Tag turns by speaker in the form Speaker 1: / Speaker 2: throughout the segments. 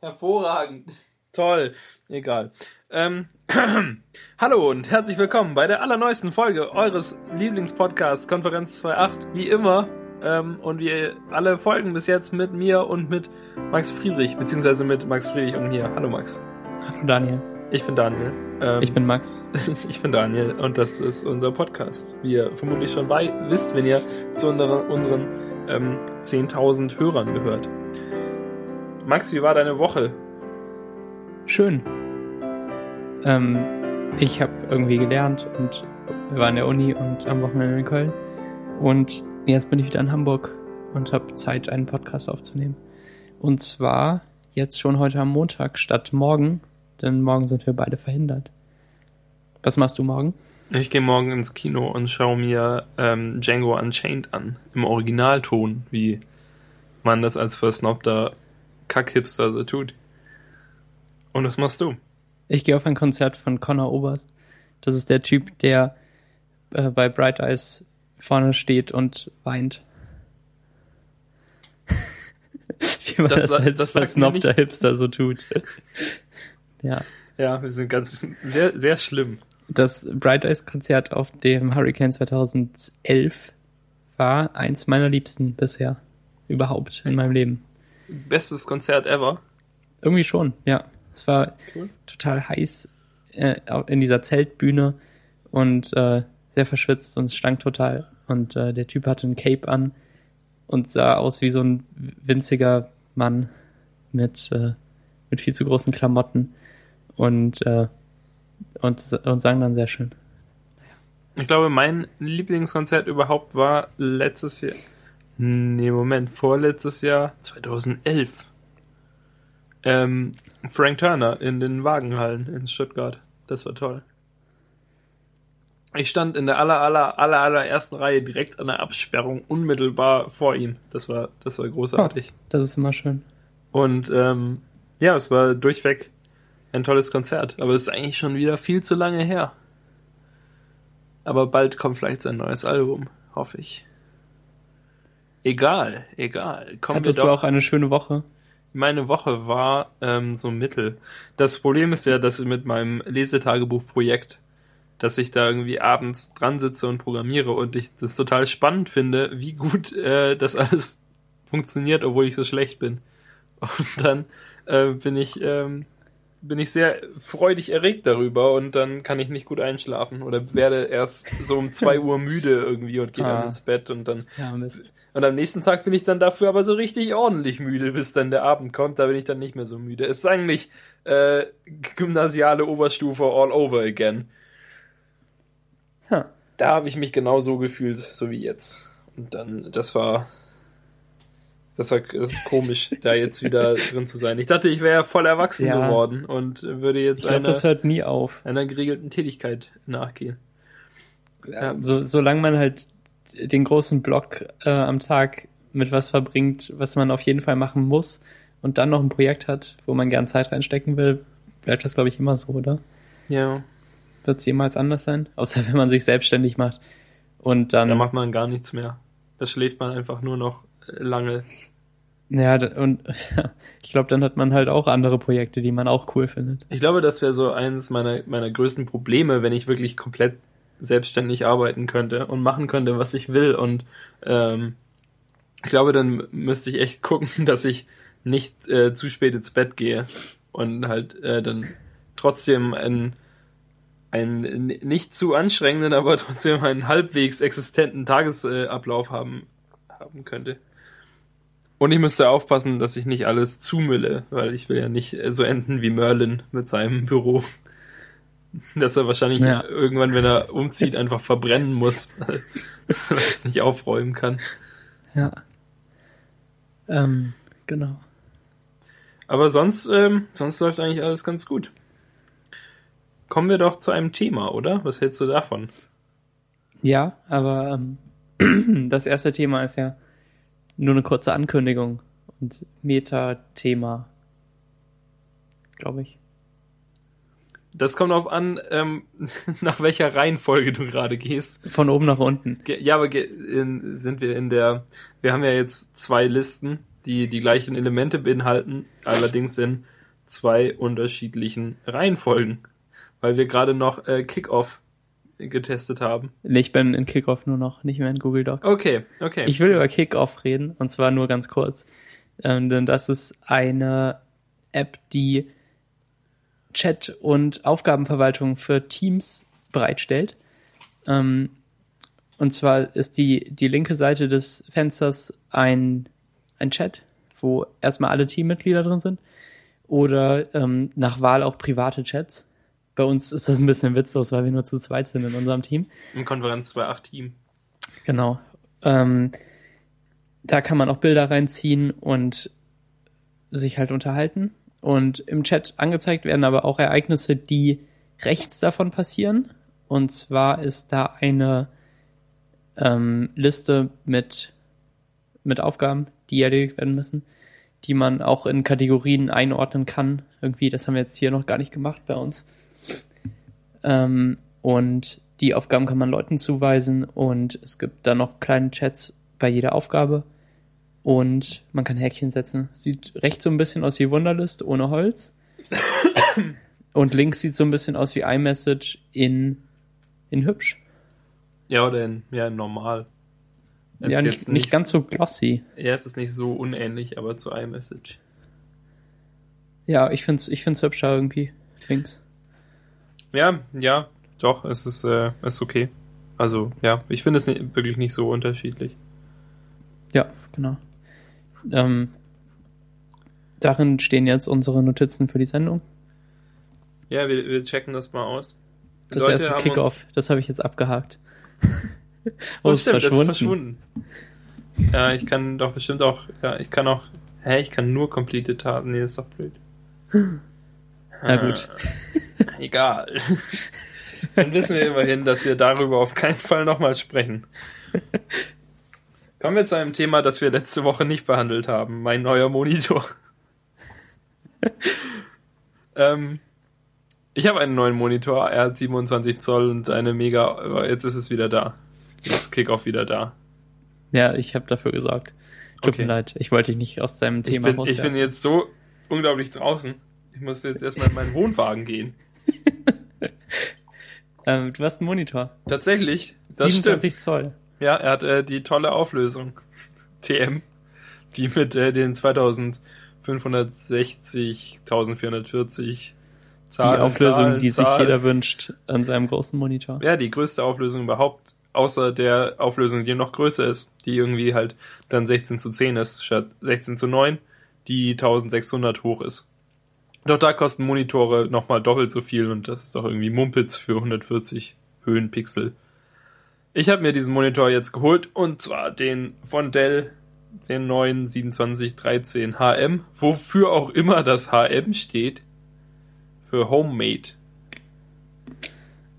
Speaker 1: Hervorragend. Toll. Egal. Ähm, Hallo und herzlich willkommen bei der allerneuesten Folge eures Lieblingspodcasts Konferenz 2.8. Wie immer ähm, und wie alle Folgen bis jetzt mit mir und mit Max Friedrich, beziehungsweise mit Max Friedrich und mir. Hallo Max.
Speaker 2: Hallo Daniel.
Speaker 1: Ich bin Daniel.
Speaker 2: Ähm, ich bin Max.
Speaker 1: ich bin Daniel und das ist unser Podcast. Wie ihr vermutlich schon bei, wisst, wenn ihr zu unseren ähm, 10.000 Hörern gehört. Max, wie war deine Woche?
Speaker 2: Schön. Ähm, ich habe irgendwie gelernt und wir waren in der Uni und am Wochenende in Köln. Und jetzt bin ich wieder in Hamburg und habe Zeit, einen Podcast aufzunehmen. Und zwar jetzt schon heute am Montag statt morgen, denn morgen sind wir beide verhindert. Was machst du morgen?
Speaker 1: Ich gehe morgen ins Kino und schaue mir ähm, Django Unchained an. Im Originalton, wie man das als versnobter Kackhipster so tut. Und was machst du?
Speaker 2: Ich gehe auf ein Konzert von Connor Oberst. Das ist der Typ, der äh, bei Bright Eyes vorne steht und weint. Wie man das, das als das versnobter Hipster so tut.
Speaker 1: ja. Ja, wir sind ganz sehr, sehr schlimm.
Speaker 2: Das Bright Eyes Konzert auf dem Hurricane 2011 war eins meiner liebsten bisher. Überhaupt in meinem Leben.
Speaker 1: Bestes Konzert ever?
Speaker 2: Irgendwie schon, ja. Es war cool. total heiß äh, in dieser Zeltbühne und äh, sehr verschwitzt und es stank total. Und äh, der Typ hatte ein Cape an und sah aus wie so ein winziger Mann mit, äh, mit viel zu großen Klamotten und, äh, und, und sang dann sehr schön.
Speaker 1: Ich glaube, mein Lieblingskonzert überhaupt war letztes Jahr. Nee, Moment, vorletztes Jahr, 2011. Ähm, Frank Turner in den Wagenhallen in Stuttgart. Das war toll. Ich stand in der aller, aller, aller, allerersten Reihe direkt an der Absperrung unmittelbar vor ihm. Das war, das war großartig. Oh,
Speaker 2: das ist immer schön.
Speaker 1: Und ähm, ja, es war durchweg ein tolles Konzert. Aber es ist eigentlich schon wieder viel zu lange her. Aber bald kommt vielleicht sein neues Album, hoffe ich. Egal, egal.
Speaker 2: Kommen Hattest du auch eine schöne Woche?
Speaker 1: Meine Woche war ähm, so mittel. Das Problem ist ja, dass mit meinem Lesetagebuchprojekt, dass ich da irgendwie abends dran sitze und programmiere und ich das total spannend finde, wie gut äh, das alles funktioniert, obwohl ich so schlecht bin. Und dann äh, bin ich ähm, bin ich sehr freudig erregt darüber und dann kann ich nicht gut einschlafen oder werde erst so um zwei Uhr müde irgendwie und gehe ah. dann ins Bett und dann ja, und am nächsten Tag bin ich dann dafür aber so richtig ordentlich müde, bis dann der Abend kommt, da bin ich dann nicht mehr so müde. Es ist eigentlich äh, gymnasiale Oberstufe all over again. Huh. Da habe ich mich genau so gefühlt, so wie jetzt. Und dann, das war das, war, das ist komisch, da jetzt wieder drin zu sein. Ich dachte, ich wäre voll erwachsen ja. geworden und würde jetzt
Speaker 2: ich glaub, einer, das hört nie auf.
Speaker 1: einer geregelten Tätigkeit nachgehen.
Speaker 2: Ja. So, solange man halt den großen Block äh, am Tag mit was verbringt, was man auf jeden Fall machen muss und dann noch ein Projekt hat, wo man gern Zeit reinstecken will, bleibt das, glaube ich, immer so, oder?
Speaker 1: Ja.
Speaker 2: Wird es jemals anders sein? Außer wenn man sich selbstständig macht und dann.
Speaker 1: Da macht man gar nichts mehr. Da schläft man einfach nur noch lange.
Speaker 2: Ja, und ich glaube, dann hat man halt auch andere Projekte, die man auch cool findet.
Speaker 1: Ich glaube, das wäre so eines meiner, meiner größten Probleme, wenn ich wirklich komplett selbstständig arbeiten könnte und machen könnte, was ich will. Und ähm, ich glaube, dann müsste ich echt gucken, dass ich nicht äh, zu spät ins Bett gehe und halt äh, dann trotzdem einen, einen nicht zu anstrengenden, aber trotzdem einen halbwegs existenten Tagesablauf haben, haben könnte. Und ich müsste aufpassen, dass ich nicht alles zumülle, weil ich will ja nicht so enden wie Merlin mit seinem Büro. Dass er wahrscheinlich ja. irgendwann, wenn er umzieht, einfach verbrennen muss, weil er es nicht aufräumen kann.
Speaker 2: Ja. Ähm, genau.
Speaker 1: Aber sonst, ähm, sonst läuft eigentlich alles ganz gut. Kommen wir doch zu einem Thema, oder? Was hältst du davon?
Speaker 2: Ja, aber ähm, das erste Thema ist ja nur eine kurze Ankündigung und Meta-Thema, glaube ich.
Speaker 1: Das kommt darauf an, ähm, nach welcher Reihenfolge du gerade gehst.
Speaker 2: Von oben nach unten.
Speaker 1: Ja, aber in, sind wir in der, wir haben ja jetzt zwei Listen, die die gleichen Elemente beinhalten, allerdings in zwei unterschiedlichen Reihenfolgen, weil wir gerade noch äh, Kickoff getestet haben.
Speaker 2: Nee, ich bin in Kickoff nur noch, nicht mehr in Google Docs.
Speaker 1: Okay, okay.
Speaker 2: Ich will über Kickoff reden und zwar nur ganz kurz. Ähm, denn das ist eine App, die Chat und Aufgabenverwaltung für Teams bereitstellt. Ähm, und zwar ist die, die linke Seite des Fensters ein, ein Chat, wo erstmal alle Teammitglieder drin sind. Oder ähm, nach Wahl auch private Chats. Bei uns ist das ein bisschen witzlos, weil wir nur zu zweit sind in unserem Team.
Speaker 1: Im Konferenz 2.8 Team.
Speaker 2: Genau. Ähm, da kann man auch Bilder reinziehen und sich halt unterhalten. Und im Chat angezeigt werden aber auch Ereignisse, die rechts davon passieren. Und zwar ist da eine ähm, Liste mit, mit Aufgaben, die erledigt werden müssen, die man auch in Kategorien einordnen kann. Irgendwie, das haben wir jetzt hier noch gar nicht gemacht bei uns. Ähm, und die Aufgaben kann man Leuten zuweisen und es gibt dann noch kleine Chats bei jeder Aufgabe und man kann Häkchen setzen. Sieht rechts so ein bisschen aus wie Wunderlist ohne Holz. und links sieht so ein bisschen aus wie iMessage in, in hübsch.
Speaker 1: Ja, oder in, ja, in normal.
Speaker 2: Es ja, nicht, nicht, ganz so glossy.
Speaker 1: Ja, es ist nicht so unähnlich, aber zu iMessage.
Speaker 2: Ja, ich find's, ich find's hübscher irgendwie. Links.
Speaker 1: Ja, ja, doch, es ist, äh, ist okay. Also, ja, ich finde es nicht, wirklich nicht so unterschiedlich.
Speaker 2: Ja, genau. Ähm, darin stehen jetzt unsere Notizen für die Sendung.
Speaker 1: Ja, wir, wir checken das mal aus.
Speaker 2: Die das Leute erste Kickoff, das habe ich jetzt abgehakt.
Speaker 1: oh, stimmt, das ist verschwunden. Ja, ich kann doch bestimmt auch, ja, ich kann auch, hä, ich kann nur completed Taten, nee, das ist doch blöd.
Speaker 2: Na gut.
Speaker 1: Egal. Dann wissen wir immerhin, dass wir darüber auf keinen Fall nochmal sprechen. Kommen wir zu einem Thema, das wir letzte Woche nicht behandelt haben. Mein neuer Monitor. ähm, ich habe einen neuen Monitor. Er hat 27 Zoll und eine mega. Jetzt ist es wieder da. Ist Kickoff wieder da.
Speaker 2: Ja, ich habe dafür gesorgt. Tut okay. mir leid. Ich wollte dich nicht aus deinem Thema
Speaker 1: ich bin, Ich bin jetzt so unglaublich draußen. Ich muss jetzt erstmal in meinen Wohnwagen gehen.
Speaker 2: ähm, du hast einen Monitor.
Speaker 1: Tatsächlich.
Speaker 2: 27 stimmt. Zoll.
Speaker 1: Ja, er hat äh, die tolle Auflösung. TM. Die mit äh, den 2560, 1440
Speaker 2: Zahlen. Die Auflösung, Zahlen, die Zahlen. sich jeder wünscht an seinem großen Monitor.
Speaker 1: Ja, die größte Auflösung überhaupt. Außer der Auflösung, die noch größer ist. Die irgendwie halt dann 16 zu 10 ist, statt 16 zu 9, die 1600 hoch ist. Doch da kosten Monitore nochmal doppelt so viel und das ist doch irgendwie Mumpitz für 140 Höhenpixel. Ich habe mir diesen Monitor jetzt geholt und zwar den von Dell, den neuen 2713 HM, wofür auch immer das HM steht. Für Homemade.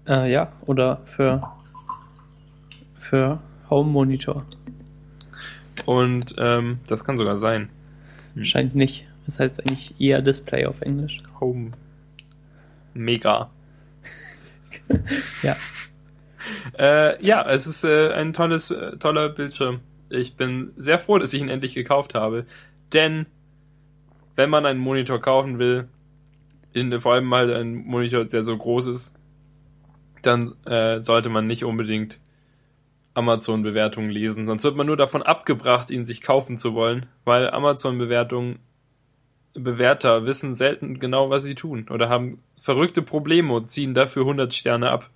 Speaker 2: Äh, ja, oder für, für Home Monitor.
Speaker 1: Und ähm, das kann sogar sein.
Speaker 2: Hm. Scheint nicht. Das heißt eigentlich eher Display auf Englisch.
Speaker 1: Home. Mega.
Speaker 2: ja.
Speaker 1: Äh, ja, es ist äh, ein tolles, äh, toller Bildschirm. Ich bin sehr froh, dass ich ihn endlich gekauft habe. Denn wenn man einen Monitor kaufen will, in, vor allem mal ein Monitor, der so groß ist, dann äh, sollte man nicht unbedingt Amazon-Bewertungen lesen. Sonst wird man nur davon abgebracht, ihn sich kaufen zu wollen, weil Amazon-Bewertungen Bewerter wissen selten genau, was sie tun oder haben verrückte Probleme und ziehen dafür 100 Sterne ab.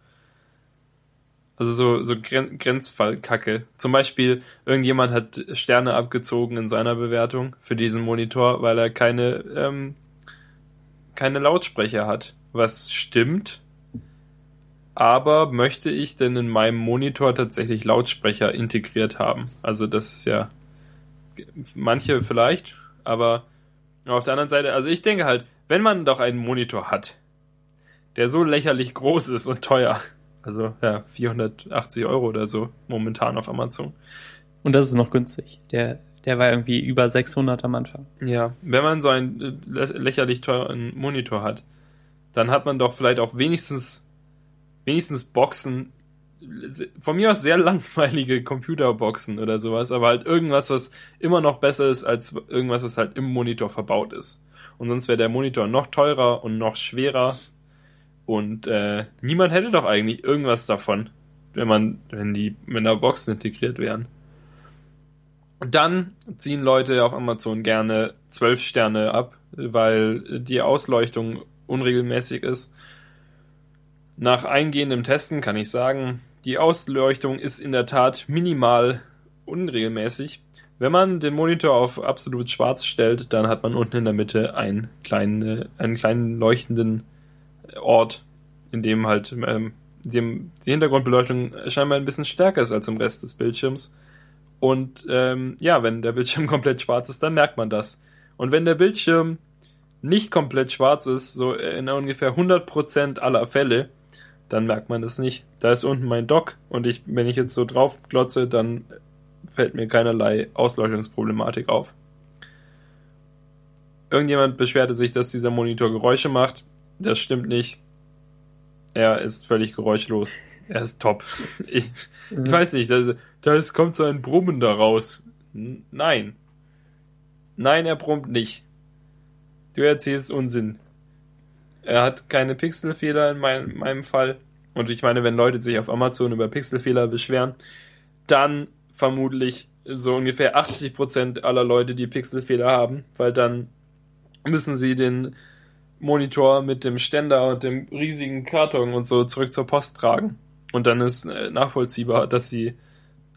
Speaker 1: Also so, so Gren Grenzfallkacke. Zum Beispiel, irgendjemand hat Sterne abgezogen in seiner Bewertung für diesen Monitor, weil er keine, ähm, keine Lautsprecher hat. Was stimmt. Aber möchte ich denn in meinem Monitor tatsächlich Lautsprecher integriert haben? Also das ist ja manche vielleicht, aber auf der anderen Seite, also ich denke halt, wenn man doch einen Monitor hat, der so lächerlich groß ist und teuer, also ja, 480 Euro oder so momentan auf Amazon.
Speaker 2: Und das ist noch günstig. Der, der war irgendwie über 600 am Anfang.
Speaker 1: Ja, wenn man so einen äh, lächerlich teuren Monitor hat, dann hat man doch vielleicht auch wenigstens, wenigstens Boxen, von mir aus sehr langweilige Computerboxen oder sowas, aber halt irgendwas, was immer noch besser ist als irgendwas, was halt im Monitor verbaut ist. Und sonst wäre der Monitor noch teurer und noch schwerer. Und äh, niemand hätte doch eigentlich irgendwas davon, wenn man, wenn die mit einer Box integriert wären. Und dann ziehen Leute auf Amazon gerne 12 Sterne ab, weil die Ausleuchtung unregelmäßig ist. Nach eingehendem Testen kann ich sagen, die Ausleuchtung ist in der Tat minimal unregelmäßig. Wenn man den Monitor auf absolut schwarz stellt, dann hat man unten in der Mitte einen kleinen, einen kleinen leuchtenden Ort, in dem halt ähm, die Hintergrundbeleuchtung scheinbar ein bisschen stärker ist als im Rest des Bildschirms. Und ähm, ja, wenn der Bildschirm komplett schwarz ist, dann merkt man das. Und wenn der Bildschirm nicht komplett schwarz ist, so in ungefähr 100% aller Fälle, dann merkt man das nicht. Da ist unten mein Dock und ich, wenn ich jetzt so drauf glotze, dann fällt mir keinerlei Ausleuchtungsproblematik auf. Irgendjemand beschwerte sich, dass dieser Monitor Geräusche macht. Das stimmt nicht. Er ist völlig geräuschlos. Er ist top. Ich, ich weiß nicht, da, da kommt so ein Brummen daraus. Nein. Nein, er brummt nicht. Du erzählst Unsinn. Er hat keine Pixelfehler in, mein, in meinem Fall. Und ich meine, wenn Leute sich auf Amazon über Pixelfehler beschweren, dann vermutlich so ungefähr 80% aller Leute, die Pixelfehler haben, weil dann müssen sie den Monitor mit dem Ständer und dem riesigen Karton und so zurück zur Post tragen. Und dann ist äh, nachvollziehbar, dass sie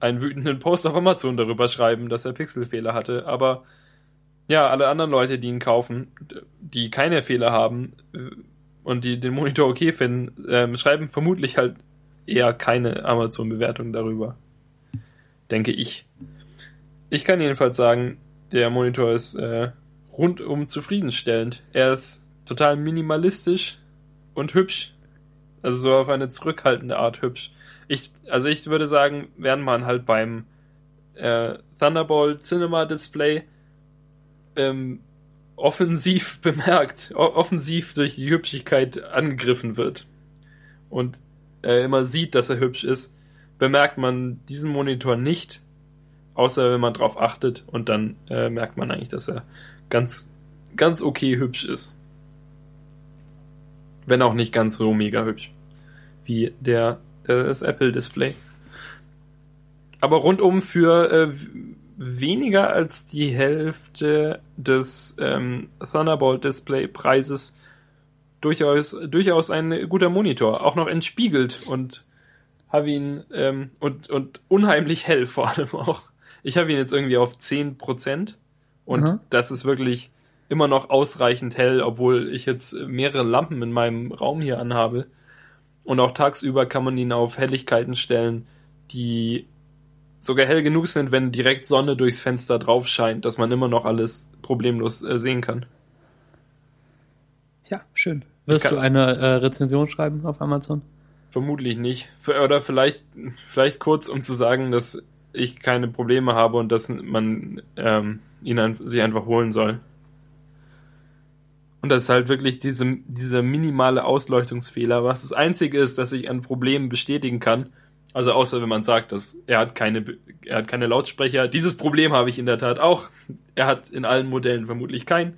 Speaker 1: einen wütenden Post auf Amazon darüber schreiben, dass er Pixelfehler hatte. Aber ja, alle anderen Leute, die ihn kaufen, die keine Fehler haben äh, und die den Monitor okay finden, ähm, schreiben vermutlich halt eher keine Amazon-Bewertung darüber. Denke ich. Ich kann jedenfalls sagen, der Monitor ist äh, rundum zufriedenstellend. Er ist total minimalistisch und hübsch. Also so auf eine zurückhaltende Art hübsch. Ich, also ich würde sagen, während man halt beim äh, Thunderbolt Cinema Display ähm, offensiv bemerkt, offensiv durch die Hübschigkeit angegriffen wird und äh, immer sieht, dass er hübsch ist, bemerkt man diesen Monitor nicht, außer wenn man drauf achtet und dann äh, merkt man eigentlich, dass er ganz, ganz okay hübsch ist. Wenn auch nicht ganz so mega hübsch wie der äh, das Apple Display. Aber rundum für äh, weniger als die Hälfte des ähm, Thunderbolt Display Preises durchaus, durchaus ein guter Monitor, auch noch entspiegelt und habe ihn ähm, und, und unheimlich hell vor allem auch. Ich habe ihn jetzt irgendwie auf 10% und mhm. das ist wirklich immer noch ausreichend hell, obwohl ich jetzt mehrere Lampen in meinem Raum hier anhabe. Und auch tagsüber kann man ihn auf Helligkeiten stellen, die sogar hell genug sind, wenn direkt Sonne durchs Fenster drauf scheint, dass man immer noch alles problemlos äh, sehen kann.
Speaker 2: Ja, schön. Wirst du eine äh, Rezension schreiben auf Amazon?
Speaker 1: Vermutlich nicht. Oder vielleicht, vielleicht kurz, um zu sagen, dass ich keine Probleme habe und dass man ähm, ihn ein, sich einfach holen soll. Und das ist halt wirklich diese, dieser minimale Ausleuchtungsfehler, was das Einzige ist, dass ich ein Problem bestätigen kann also außer wenn man sagt, dass er hat keine, er hat keine Lautsprecher. Dieses Problem habe ich in der Tat auch. Er hat in allen Modellen vermutlich keinen.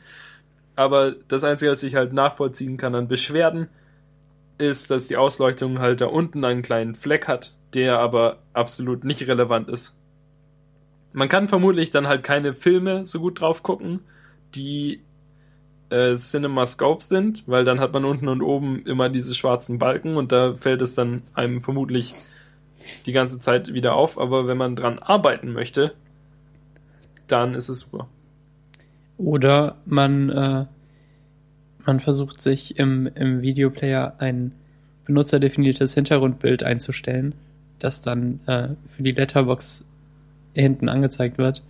Speaker 1: Aber das Einzige, was ich halt nachvollziehen kann an Beschwerden, ist, dass die Ausleuchtung halt da unten einen kleinen Fleck hat, der aber absolut nicht relevant ist. Man kann vermutlich dann halt keine Filme so gut drauf gucken, die äh, CinemaScope sind, weil dann hat man unten und oben immer diese schwarzen Balken und da fällt es dann einem vermutlich die ganze Zeit wieder auf, aber wenn man dran arbeiten möchte, dann ist es super.
Speaker 2: Oder man, äh, man versucht sich im, im Videoplayer ein benutzerdefiniertes Hintergrundbild einzustellen, das dann äh, für die Letterbox hinten angezeigt wird,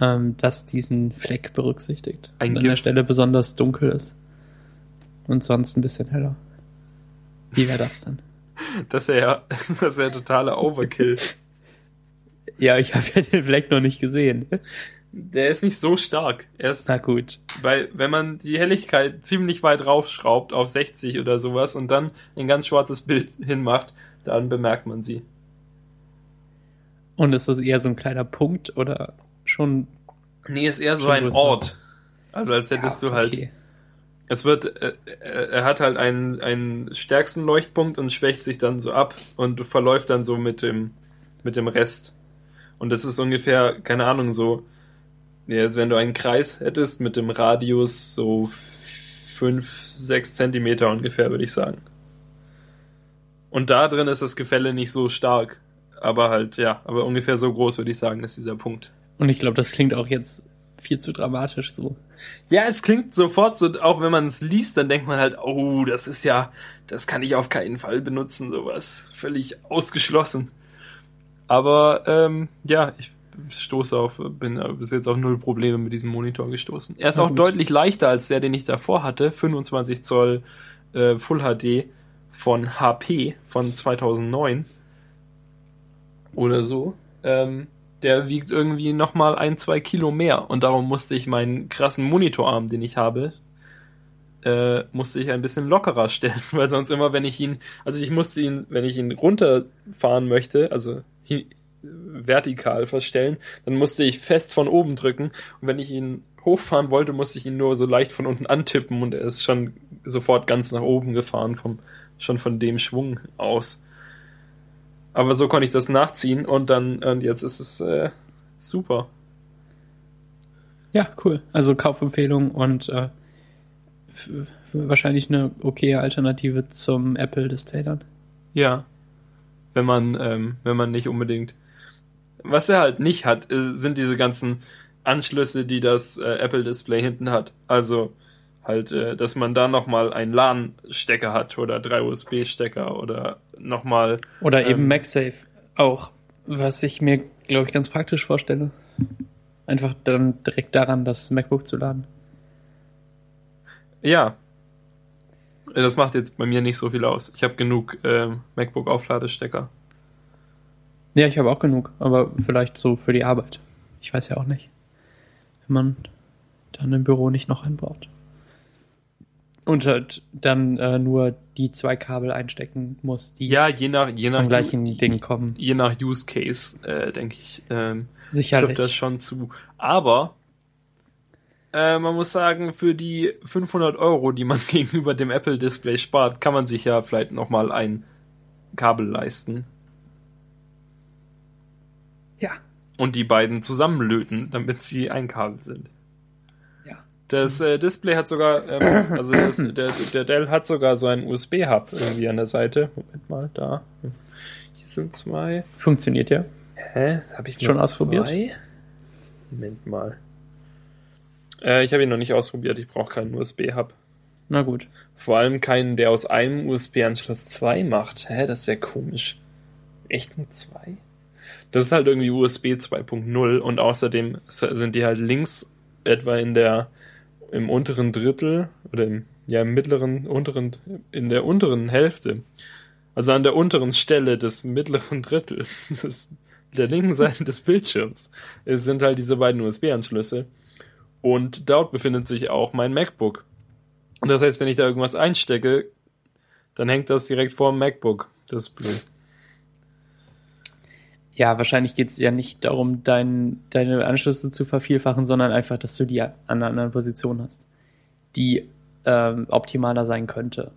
Speaker 2: ähm, das diesen Fleck berücksichtigt. Ein und an der Stelle besonders dunkel ist. Und sonst ein bisschen heller. Wie wäre das dann?
Speaker 1: Das wäre ja, das wäre totaler Overkill.
Speaker 2: Ja, ich habe ja den Fleck noch nicht gesehen.
Speaker 1: Der ist nicht so stark. Er ist,
Speaker 2: Na gut.
Speaker 1: Weil, wenn man die Helligkeit ziemlich weit raufschraubt auf 60 oder sowas und dann ein ganz schwarzes Bild hinmacht, dann bemerkt man sie.
Speaker 2: Und ist das eher so ein kleiner Punkt oder schon?
Speaker 1: Nee, ist eher so ein größer. Ort. Also als hättest ja, du halt. Okay. Es wird, äh, er hat halt einen, einen stärksten Leuchtpunkt und schwächt sich dann so ab und verläuft dann so mit dem, mit dem Rest. Und das ist ungefähr, keine Ahnung, so, als wenn du einen Kreis hättest mit dem Radius so fünf, sechs Zentimeter ungefähr, würde ich sagen. Und da drin ist das Gefälle nicht so stark. Aber halt, ja, aber ungefähr so groß, würde ich sagen, ist dieser Punkt.
Speaker 2: Und ich glaube, das klingt auch jetzt viel zu dramatisch so.
Speaker 1: Ja, es klingt sofort so, auch wenn man es liest, dann denkt man halt, oh, das ist ja, das kann ich auf keinen Fall benutzen, sowas. Völlig ausgeschlossen. Aber ähm, ja, ich stoße auf, bin bis jetzt auf null Probleme mit diesem Monitor gestoßen. Er ist Na auch gut. deutlich leichter als der, den ich davor hatte. 25 Zoll äh, Full HD von HP von 2009 oder so. Ähm, der wiegt irgendwie nochmal ein, zwei Kilo mehr. Und darum musste ich meinen krassen Monitorarm, den ich habe, äh, musste ich ein bisschen lockerer stellen, weil sonst immer, wenn ich ihn, also ich musste ihn, wenn ich ihn runterfahren möchte, also vertikal verstellen, dann musste ich fest von oben drücken. Und wenn ich ihn hochfahren wollte, musste ich ihn nur so leicht von unten antippen. Und er ist schon sofort ganz nach oben gefahren, vom, schon von dem Schwung aus. Aber so konnte ich das nachziehen und dann, und jetzt ist es äh, super.
Speaker 2: Ja, cool. Also Kaufempfehlung und äh, wahrscheinlich eine okaye Alternative zum Apple Display dann.
Speaker 1: Ja. Wenn man, ähm, wenn man nicht unbedingt. Was er halt nicht hat, äh, sind diese ganzen Anschlüsse, die das äh, Apple Display hinten hat. Also halt, äh, dass man da nochmal einen LAN-Stecker hat oder drei USB-Stecker oder nochmal.
Speaker 2: Oder ähm, eben MagSafe auch, was ich mir, glaube ich, ganz praktisch vorstelle. Einfach dann direkt daran, das MacBook zu laden.
Speaker 1: Ja. Das macht jetzt bei mir nicht so viel aus. Ich habe genug ähm, MacBook-Aufladestecker.
Speaker 2: Ja, ich habe auch genug, aber vielleicht so für die Arbeit. Ich weiß ja auch nicht, wenn man dann im Büro nicht noch einen braucht. Und halt dann äh, nur die zwei Kabel einstecken muss, die
Speaker 1: ja, je nach, je nach,
Speaker 2: gleichen Ding kommen.
Speaker 1: Je nach Use Case, äh, denke ich, ähm,
Speaker 2: Sicherlich. trifft
Speaker 1: das schon zu. Aber äh, man muss sagen, für die 500 Euro, die man gegenüber dem Apple Display spart, kann man sich ja vielleicht nochmal ein Kabel leisten.
Speaker 2: Ja.
Speaker 1: Und die beiden zusammenlöten, damit sie ein Kabel sind. Das äh, Display hat sogar, ähm, also das, der, der Dell hat sogar so einen USB-Hub irgendwie an der Seite. Moment mal, da. Hier sind zwei.
Speaker 2: Funktioniert ja.
Speaker 1: Hä? Habe ich schon ausprobiert? Zwei? Moment mal. Äh, ich habe ihn noch nicht ausprobiert. Ich brauche keinen USB-Hub.
Speaker 2: Na gut.
Speaker 1: Vor allem keinen, der aus einem USB-Anschluss zwei macht. Hä, das ist ja komisch. Echt nur zwei? Das ist halt irgendwie USB 2.0 und außerdem sind die halt links etwa in der im unteren Drittel oder im, ja, im mittleren, unteren, in der unteren Hälfte, also an der unteren Stelle des mittleren Drittels des, der linken Seite des Bildschirms, es sind halt diese beiden USB-Anschlüsse. Und dort befindet sich auch mein MacBook. Und das heißt, wenn ich da irgendwas einstecke, dann hängt das direkt vor dem MacBook-Display.
Speaker 2: Ja, wahrscheinlich geht es ja nicht darum, dein, deine Anschlüsse zu vervielfachen, sondern einfach, dass du die an einer anderen Position hast, die ähm, optimaler sein könnte.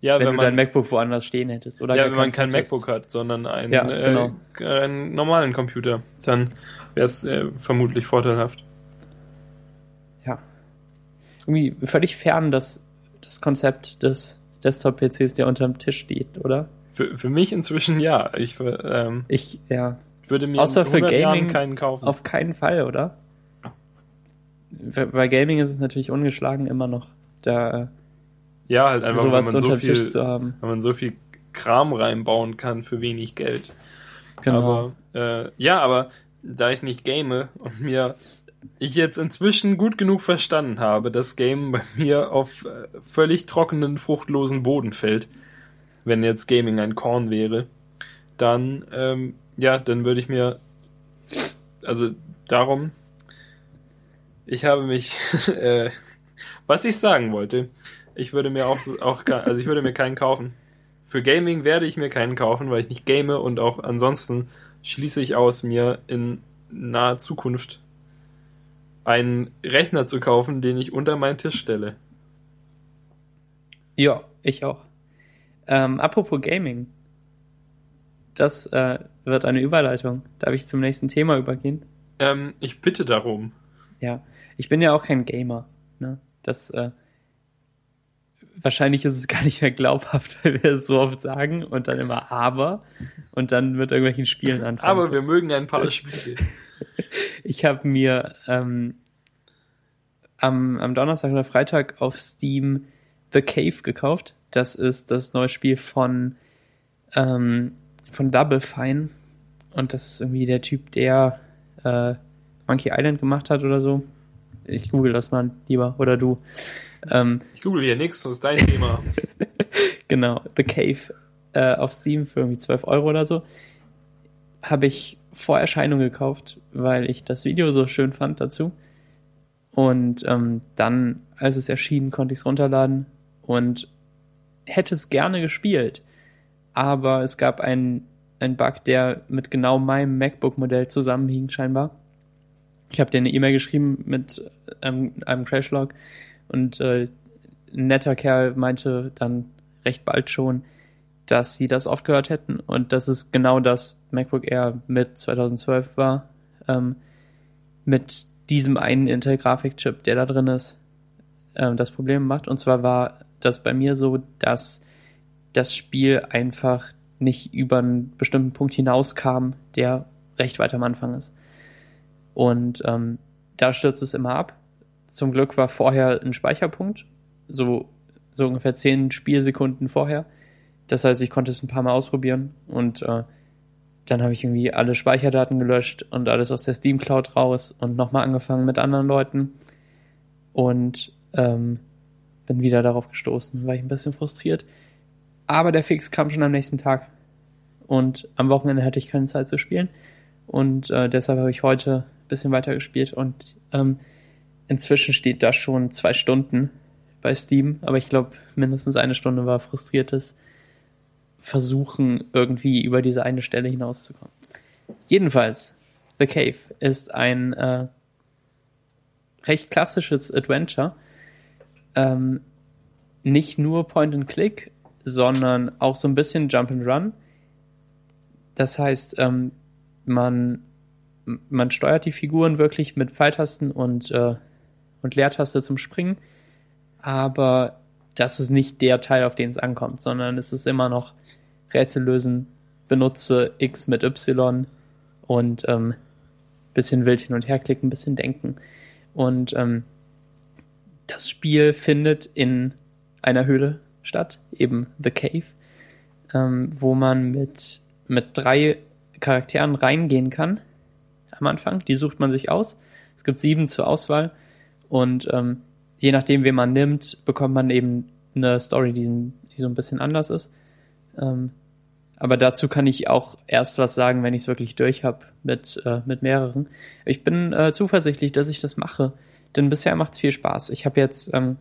Speaker 2: Ja, wenn, wenn du man, dein MacBook woanders stehen hättest. Oder
Speaker 1: ja, wenn man kein MacBook hat, sondern einen, ja, genau. äh, einen normalen Computer, dann wäre es äh, vermutlich vorteilhaft.
Speaker 2: Ja. Irgendwie völlig fern das, das Konzept des Desktop-PCs, der unterm Tisch steht, oder?
Speaker 1: Für, für mich inzwischen ja. Ich, ähm,
Speaker 2: ich ja.
Speaker 1: würde mir
Speaker 2: Außer für Gaming
Speaker 1: keinen kaufen.
Speaker 2: Auf keinen Fall, oder? Bei Gaming ist es natürlich ungeschlagen immer noch, da
Speaker 1: ja halt einfach
Speaker 2: sowas
Speaker 1: wenn man
Speaker 2: so
Speaker 1: viel,
Speaker 2: zu haben.
Speaker 1: wenn man so viel Kram reinbauen kann für wenig Geld.
Speaker 2: Genau.
Speaker 1: Aber, äh, ja, aber da ich nicht game und mir ich jetzt inzwischen gut genug verstanden habe, dass Game bei mir auf äh, völlig trockenen, fruchtlosen Boden fällt, wenn jetzt Gaming ein Korn wäre, dann, ähm, ja, dann würde ich mir, also darum, ich habe mich, äh, was ich sagen wollte, ich würde mir auch, auch, also ich würde mir keinen kaufen für Gaming werde ich mir keinen kaufen, weil ich nicht game und auch ansonsten schließe ich aus, mir in naher Zukunft einen Rechner zu kaufen, den ich unter meinen Tisch stelle.
Speaker 2: Ja, ich auch. Ähm, apropos Gaming. Das äh, wird eine Überleitung. Darf ich zum nächsten Thema übergehen?
Speaker 1: Ähm, ich bitte darum.
Speaker 2: Ja, ich bin ja auch kein Gamer. Ne? Das äh, wahrscheinlich ist es gar nicht mehr glaubhaft, weil wir es so oft sagen und dann immer aber und dann mit irgendwelchen Spielen anfangen.
Speaker 1: Aber wir mögen ein paar Spiele.
Speaker 2: ich habe mir ähm, am, am Donnerstag oder Freitag auf Steam The Cave gekauft. Das ist das neue Spiel von, ähm, von Double Fine. Und das ist irgendwie der Typ, der äh, Monkey Island gemacht hat oder so. Ich google das mal lieber. Oder du.
Speaker 1: Ähm, ich google hier nichts, das ist dein Thema.
Speaker 2: genau, The Cave äh, auf Steam für irgendwie 12 Euro oder so. Habe ich vor Erscheinung gekauft, weil ich das Video so schön fand dazu. Und ähm, dann, als es erschien, konnte ich es runterladen und hätte es gerne gespielt. Aber es gab einen, einen Bug, der mit genau meinem MacBook-Modell zusammenhing, scheinbar. Ich habe dir eine E-Mail geschrieben mit ähm, einem Crashlog und äh, ein netter Kerl meinte dann recht bald schon, dass sie das oft gehört hätten und dass es genau das MacBook Air mit 2012 war, ähm, mit diesem einen Intel-Grafikchip, der da drin ist, ähm, das Problem macht. Und zwar war das bei mir so, dass das Spiel einfach nicht über einen bestimmten Punkt hinauskam, der recht weit am Anfang ist. Und ähm, da stürzt es immer ab. Zum Glück war vorher ein Speicherpunkt, so, so ungefähr zehn Spielsekunden vorher. Das heißt, ich konnte es ein paar Mal ausprobieren und äh, dann habe ich irgendwie alle Speicherdaten gelöscht und alles aus der Steam Cloud raus und nochmal angefangen mit anderen Leuten und ähm, bin wieder darauf gestoßen, war ich ein bisschen frustriert. Aber der Fix kam schon am nächsten Tag und am Wochenende hatte ich keine Zeit zu spielen und äh, deshalb habe ich heute ein bisschen weiter gespielt und ähm, inzwischen steht da schon zwei Stunden bei Steam, aber ich glaube mindestens eine Stunde war frustriertes versuchen, irgendwie über diese eine Stelle hinauszukommen. Jedenfalls, The Cave ist ein äh, recht klassisches Adventure. Ähm, nicht nur Point and Click, sondern auch so ein bisschen Jump and Run. Das heißt, ähm, man, man steuert die Figuren wirklich mit Pfeiltasten und, äh, und Leertaste zum Springen, aber das ist nicht der Teil, auf den es ankommt, sondern es ist immer noch Rätsel lösen, benutze X mit Y und ähm, bisschen wild hin und her klicken, bisschen denken. Und ähm, das Spiel findet in einer Höhle statt, eben The Cave, ähm, wo man mit, mit drei Charakteren reingehen kann am Anfang. Die sucht man sich aus. Es gibt sieben zur Auswahl und ähm, je nachdem, wen man nimmt, bekommt man eben eine Story, die, die so ein bisschen anders ist. Ähm, aber dazu kann ich auch erst was sagen, wenn ich es wirklich durch habe mit, äh, mit mehreren. Ich bin äh, zuversichtlich, dass ich das mache, denn bisher macht es viel Spaß. Ich habe jetzt ähm,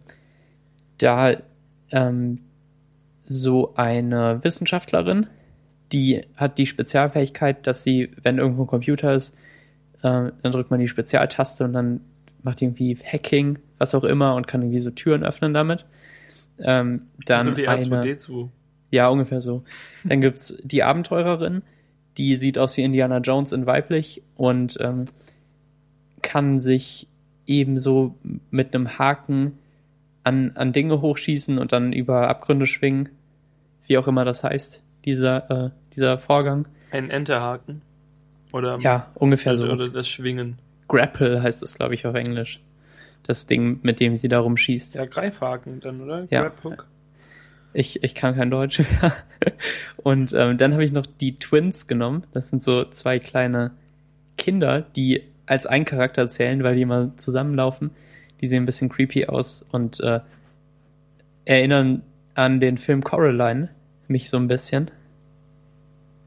Speaker 2: da ähm, so eine Wissenschaftlerin, die hat die Spezialfähigkeit, dass sie, wenn irgendwo ein Computer ist, äh, dann drückt man die Spezialtaste und dann macht irgendwie Hacking, was auch immer, und kann irgendwie so Türen öffnen damit. Ähm, dann so wie R2D2. Ja, ungefähr so. Dann gibt's die Abenteurerin, die sieht aus wie Indiana Jones in weiblich und ähm, kann sich ebenso mit einem Haken an, an Dinge hochschießen und dann über Abgründe schwingen. Wie auch immer das heißt, dieser, äh, dieser Vorgang.
Speaker 1: Ein Enterhaken? Oder,
Speaker 2: ja, ungefähr
Speaker 1: oder,
Speaker 2: so.
Speaker 1: Oder das Schwingen.
Speaker 2: Grapple heißt es, glaube ich, auf Englisch. Das Ding, mit dem sie da rumschießt.
Speaker 1: Ja, Greifhaken dann, oder?
Speaker 2: Ja. Grabhook. Ich, ich kann kein Deutsch mehr. Und ähm, dann habe ich noch die Twins genommen. Das sind so zwei kleine Kinder, die als ein Charakter zählen, weil die immer zusammenlaufen. Die sehen ein bisschen creepy aus und äh, erinnern an den Film Coraline mich so ein bisschen.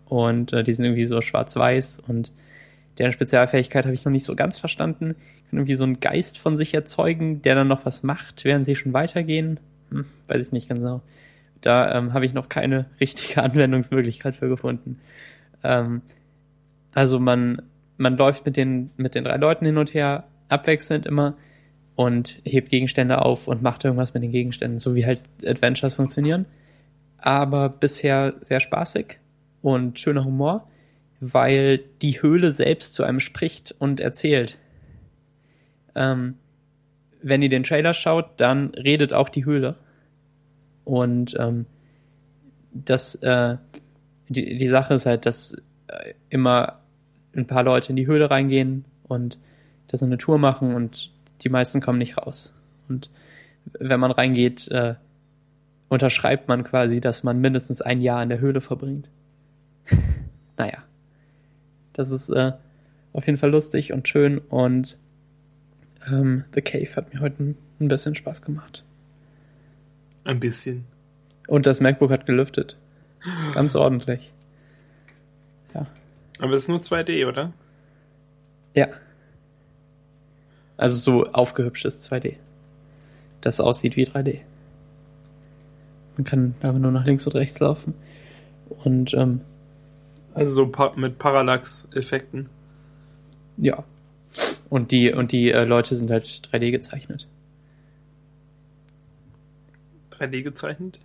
Speaker 2: Und äh, die sind irgendwie so schwarz-weiß und deren Spezialfähigkeit habe ich noch nicht so ganz verstanden. Können irgendwie so einen Geist von sich erzeugen, der dann noch was macht, während sie schon weitergehen. Hm, weiß ich nicht genau Da ähm, habe ich noch keine richtige Anwendungsmöglichkeit für gefunden. Ähm, also man, man läuft mit den, mit den drei Leuten hin und her, abwechselnd immer und hebt Gegenstände auf und macht irgendwas mit den Gegenständen, so wie halt Adventures funktionieren. Aber bisher sehr spaßig und schöner Humor, weil die Höhle selbst zu einem spricht und erzählt. Ähm, wenn ihr den Trailer schaut, dann redet auch die Höhle. Und ähm, das, äh, die, die Sache ist halt, dass äh, immer ein paar Leute in die Höhle reingehen und da so eine Tour machen und die meisten kommen nicht raus. Und wenn man reingeht, äh, unterschreibt man quasi, dass man mindestens ein Jahr in der Höhle verbringt. naja. Das ist äh, auf jeden Fall lustig und schön und ähm, The Cave hat mir heute ein, ein bisschen Spaß gemacht.
Speaker 1: Ein bisschen.
Speaker 2: Und das MacBook hat gelüftet. Ganz ordentlich.
Speaker 1: Aber es ist nur 2D, oder?
Speaker 2: Ja. Also so aufgehübschtes 2D. Das aussieht wie 3D. Man kann aber nur nach links und rechts laufen. Und ähm,
Speaker 1: also so pa mit Parallax-Effekten.
Speaker 2: Ja. Und die, und die äh, Leute sind halt 3D gezeichnet.
Speaker 1: 3D gezeichnet?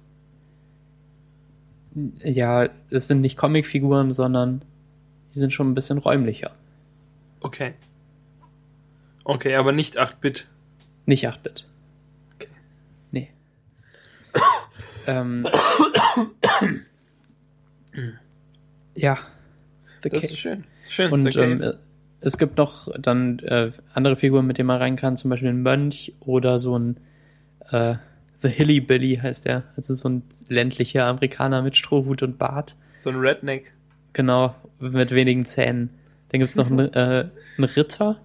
Speaker 2: Ja, das sind nicht Comicfiguren, sondern die sind schon ein bisschen räumlicher.
Speaker 1: Okay. Okay, aber nicht 8-Bit.
Speaker 2: Nicht 8-Bit. Okay. Nee. ähm, ja.
Speaker 1: The das Cave. ist schön. Schön.
Speaker 2: Und ähm, es gibt noch dann äh, andere Figuren, mit denen man rein kann, zum Beispiel ein Mönch oder so ein äh, The Hilly Billy heißt der. Also so ein ländlicher Amerikaner mit Strohhut und Bart.
Speaker 1: So ein Redneck.
Speaker 2: Genau, mit wenigen Zähnen. Dann gibt's noch einen, äh, einen Ritter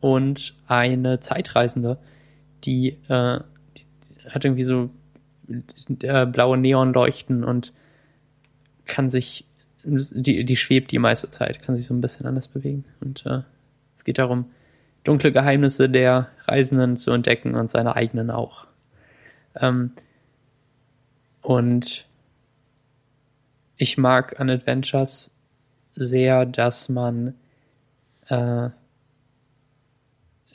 Speaker 2: und eine Zeitreisende, die, äh, die hat irgendwie so äh, blaue Neonleuchten und kann sich, die, die schwebt die meiste Zeit, kann sich so ein bisschen anders bewegen. Und äh, es geht darum, dunkle Geheimnisse der Reisenden zu entdecken und seine eigenen auch. Ähm, und ich mag an Adventures sehr, dass man äh,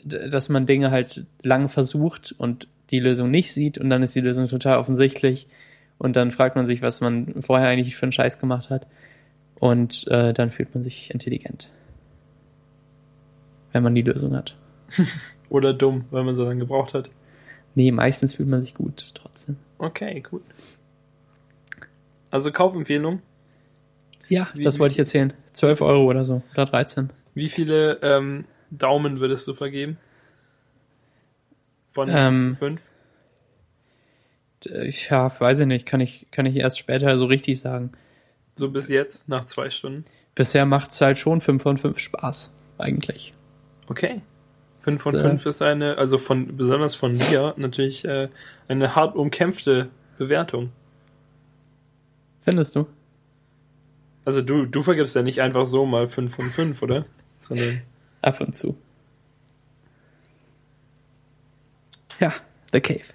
Speaker 2: dass man Dinge halt lang versucht und die Lösung nicht sieht und dann ist die Lösung total offensichtlich und dann fragt man sich, was man vorher eigentlich für einen Scheiß gemacht hat und äh, dann fühlt man sich intelligent, wenn man die Lösung hat.
Speaker 1: Oder dumm, weil man so lange gebraucht hat.
Speaker 2: Nee, meistens fühlt man sich gut trotzdem.
Speaker 1: Okay, gut. Also Kaufempfehlung?
Speaker 2: Ja, wie, das wollte ich erzählen. 12 Euro oder so. Oder 13.
Speaker 1: Wie viele ähm, Daumen würdest du vergeben?
Speaker 2: Von ähm, fünf? Ich ja, weiß ich nicht, kann ich, kann ich erst später so richtig sagen.
Speaker 1: So bis jetzt, nach zwei Stunden?
Speaker 2: Bisher macht es halt schon 5 von 5 Spaß, eigentlich.
Speaker 1: Okay. 5 von 5 ist eine, also von besonders von dir natürlich äh, eine hart umkämpfte Bewertung.
Speaker 2: Findest du?
Speaker 1: Also du, du vergibst ja nicht einfach so mal 5 von 5, oder? Sondern
Speaker 2: Ab und zu. Ja, The Cave.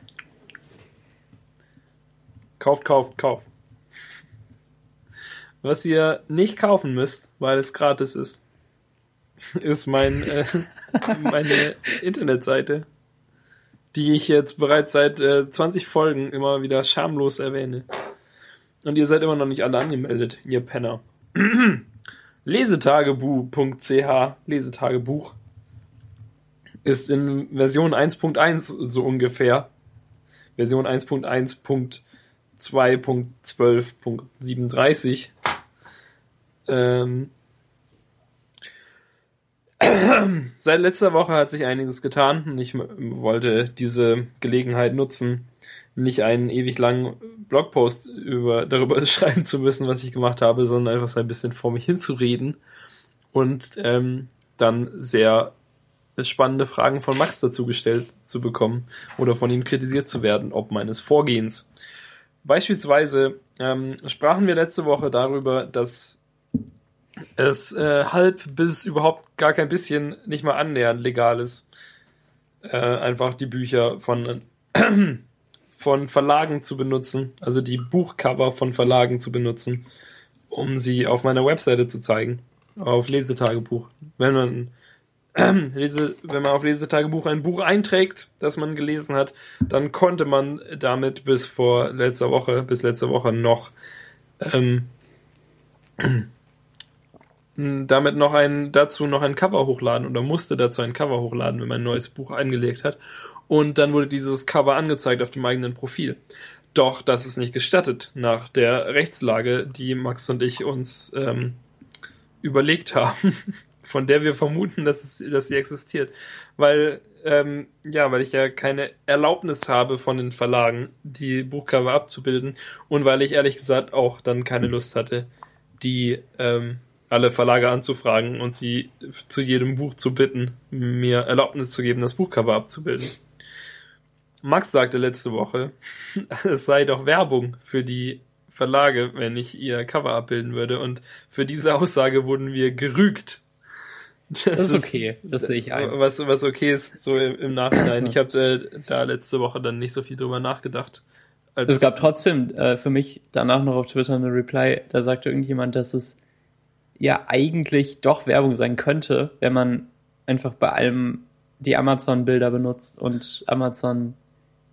Speaker 1: Kauft, kauft, kauft. Was ihr nicht kaufen müsst, weil es gratis ist, ist mein, äh, meine Internetseite, die ich jetzt bereits seit äh, 20 Folgen immer wieder schamlos erwähne. Und ihr seid immer noch nicht alle angemeldet, ihr Penner. Lesetagebuch.ch, Lesetagebuch, ist in Version 1.1 so ungefähr. Version 1.1.2.12.37. Ähm, Seit letzter Woche hat sich einiges getan ich wollte diese Gelegenheit nutzen, nicht einen ewig langen Blogpost über, darüber schreiben zu müssen, was ich gemacht habe, sondern einfach so ein bisschen vor mich hinzureden und ähm, dann sehr spannende Fragen von Max dazu gestellt zu bekommen oder von ihm kritisiert zu werden, ob meines Vorgehens. Beispielsweise ähm, sprachen wir letzte Woche darüber, dass es äh, halb bis überhaupt gar kein bisschen nicht mal annähernd legal ist, äh, einfach die Bücher von von Verlagen zu benutzen, also die Buchcover von Verlagen zu benutzen, um sie auf meiner Webseite zu zeigen, auf Lesetagebuch. Wenn man Lese, wenn man auf Lesetagebuch ein Buch einträgt, das man gelesen hat, dann konnte man damit bis vor letzter Woche, bis letzte Woche noch ähm, damit noch ein, dazu noch ein Cover hochladen oder musste dazu ein Cover hochladen, wenn man ein neues Buch eingelegt hat. Und dann wurde dieses Cover angezeigt auf dem eigenen Profil. Doch das ist nicht gestattet nach der Rechtslage, die Max und ich uns ähm, überlegt haben, von der wir vermuten, dass, es, dass sie existiert. Weil, ähm, ja, weil ich ja keine Erlaubnis habe von den Verlagen, die Buchcover abzubilden und weil ich ehrlich gesagt auch dann keine Lust hatte, die ähm, alle Verlage anzufragen und sie zu jedem Buch zu bitten, mir Erlaubnis zu geben, das Buchcover abzubilden. Max sagte letzte Woche, es sei doch Werbung für die Verlage, wenn ich ihr Cover abbilden würde. Und für diese Aussage wurden wir gerügt.
Speaker 2: Das, das ist okay, das sehe ich ein.
Speaker 1: Was, was okay ist, so im, im Nachhinein. Ich habe äh, da letzte Woche dann nicht so viel drüber nachgedacht.
Speaker 2: es gab trotzdem äh, für mich danach noch auf Twitter eine Reply, da sagte irgendjemand, dass es ja eigentlich doch Werbung sein könnte, wenn man einfach bei allem die Amazon-Bilder benutzt und Amazon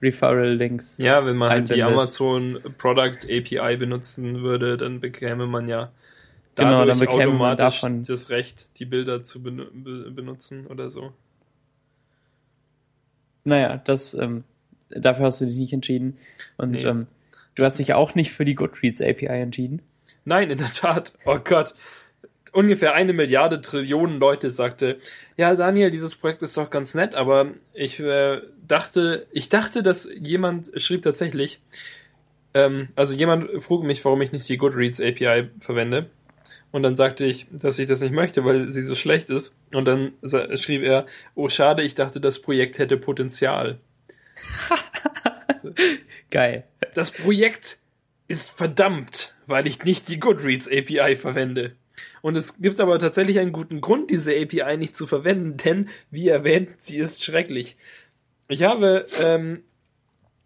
Speaker 2: Referral-Links.
Speaker 1: Ja, wenn man halt die Amazon Product API benutzen würde, dann bekäme man ja genau, dann bekäme man davon das Recht, die Bilder zu benutzen oder so.
Speaker 2: Naja, das ähm, dafür hast du dich nicht entschieden. Und nee. ähm, du hast dich auch nicht für die Goodreads API entschieden.
Speaker 1: Nein, in der Tat. Oh Gott ungefähr eine Milliarde Trillionen Leute sagte, ja Daniel, dieses Projekt ist doch ganz nett, aber ich äh, dachte, ich dachte, dass jemand schrieb tatsächlich, ähm, also jemand frug mich, warum ich nicht die Goodreads API verwende. Und dann sagte ich, dass ich das nicht möchte, weil sie so schlecht ist. Und dann schrieb er, oh schade, ich dachte, das Projekt hätte Potenzial.
Speaker 2: Geil.
Speaker 1: Das Projekt ist verdammt, weil ich nicht die Goodreads API verwende. Und es gibt aber tatsächlich einen guten Grund, diese API nicht zu verwenden, denn, wie erwähnt, sie ist schrecklich. Ich habe ähm,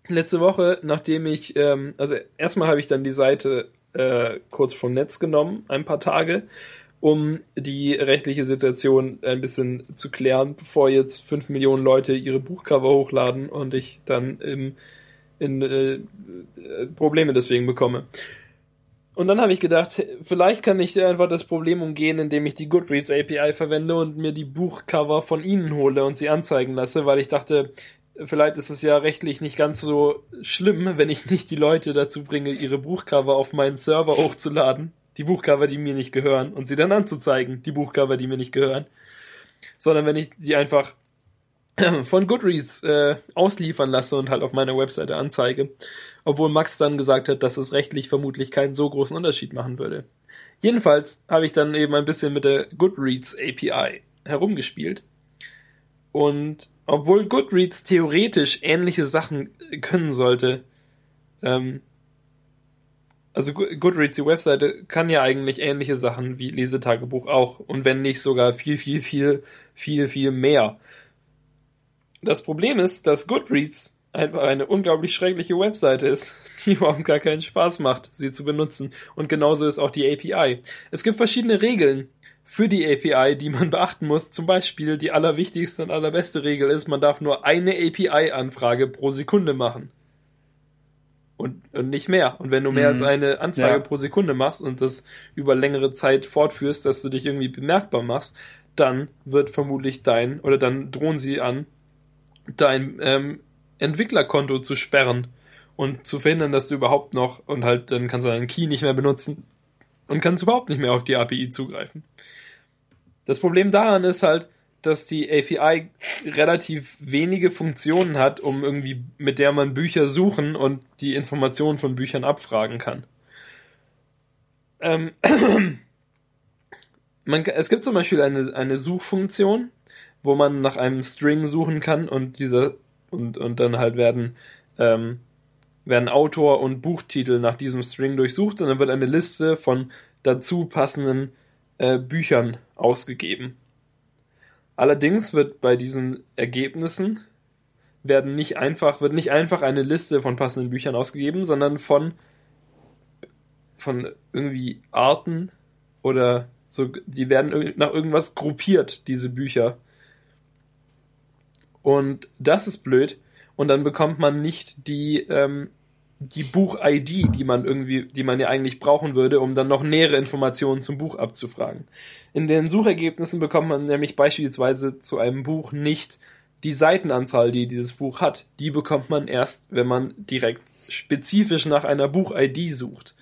Speaker 1: letzte Woche, nachdem ich, ähm, also erstmal habe ich dann die Seite äh, kurz vom Netz genommen, ein paar Tage, um die rechtliche Situation ein bisschen zu klären, bevor jetzt fünf Millionen Leute ihre Buchcover hochladen und ich dann im, in, äh, Probleme deswegen bekomme. Und dann habe ich gedacht, vielleicht kann ich einfach das Problem umgehen, indem ich die Goodreads API verwende und mir die Buchcover von ihnen hole und sie anzeigen lasse, weil ich dachte, vielleicht ist es ja rechtlich nicht ganz so schlimm, wenn ich nicht die Leute dazu bringe, ihre Buchcover auf meinen Server hochzuladen. Die Buchcover, die mir nicht gehören und sie dann anzuzeigen, die Buchcover, die mir nicht gehören. Sondern wenn ich die einfach von Goodreads äh, ausliefern lasse und halt auf meiner Webseite anzeige obwohl Max dann gesagt hat, dass es rechtlich vermutlich keinen so großen Unterschied machen würde. Jedenfalls habe ich dann eben ein bisschen mit der Goodreads API herumgespielt. Und obwohl Goodreads theoretisch ähnliche Sachen können sollte, ähm, also Goodreads, die Webseite, kann ja eigentlich ähnliche Sachen wie Lesetagebuch auch. Und wenn nicht sogar viel, viel, viel, viel, viel mehr. Das Problem ist, dass Goodreads einfach eine unglaublich schreckliche Webseite ist, die überhaupt gar keinen Spaß macht, sie zu benutzen. Und genauso ist auch die API. Es gibt verschiedene Regeln für die API, die man beachten muss. Zum Beispiel die allerwichtigste und allerbeste Regel ist, man darf nur eine API-Anfrage pro Sekunde machen. Und, und nicht mehr. Und wenn du mehr mhm. als eine Anfrage ja. pro Sekunde machst und das über längere Zeit fortführst, dass du dich irgendwie bemerkbar machst, dann wird vermutlich dein, oder dann drohen sie an, dein ähm, Entwicklerkonto zu sperren und zu verhindern, dass du überhaupt noch und halt dann kannst du deinen Key nicht mehr benutzen und kannst überhaupt nicht mehr auf die API zugreifen. Das Problem daran ist halt, dass die API relativ wenige Funktionen hat, um irgendwie mit der man Bücher suchen und die Informationen von Büchern abfragen kann. Ähm, man, es gibt zum Beispiel eine, eine Suchfunktion, wo man nach einem String suchen kann und dieser und, und dann halt werden, ähm, werden Autor und Buchtitel nach diesem String durchsucht und dann wird eine Liste von dazu passenden äh, Büchern ausgegeben. Allerdings wird bei diesen Ergebnissen werden nicht einfach, wird nicht einfach eine Liste von passenden Büchern ausgegeben, sondern von, von irgendwie Arten oder so, die werden nach irgendwas gruppiert, diese Bücher. Und das ist blöd. Und dann bekommt man nicht die, ähm, die Buch-ID, die man irgendwie, die man ja eigentlich brauchen würde, um dann noch nähere Informationen zum Buch abzufragen. In den Suchergebnissen bekommt man nämlich beispielsweise zu einem Buch nicht die Seitenanzahl, die dieses Buch hat. Die bekommt man erst, wenn man direkt spezifisch nach einer Buch-ID sucht.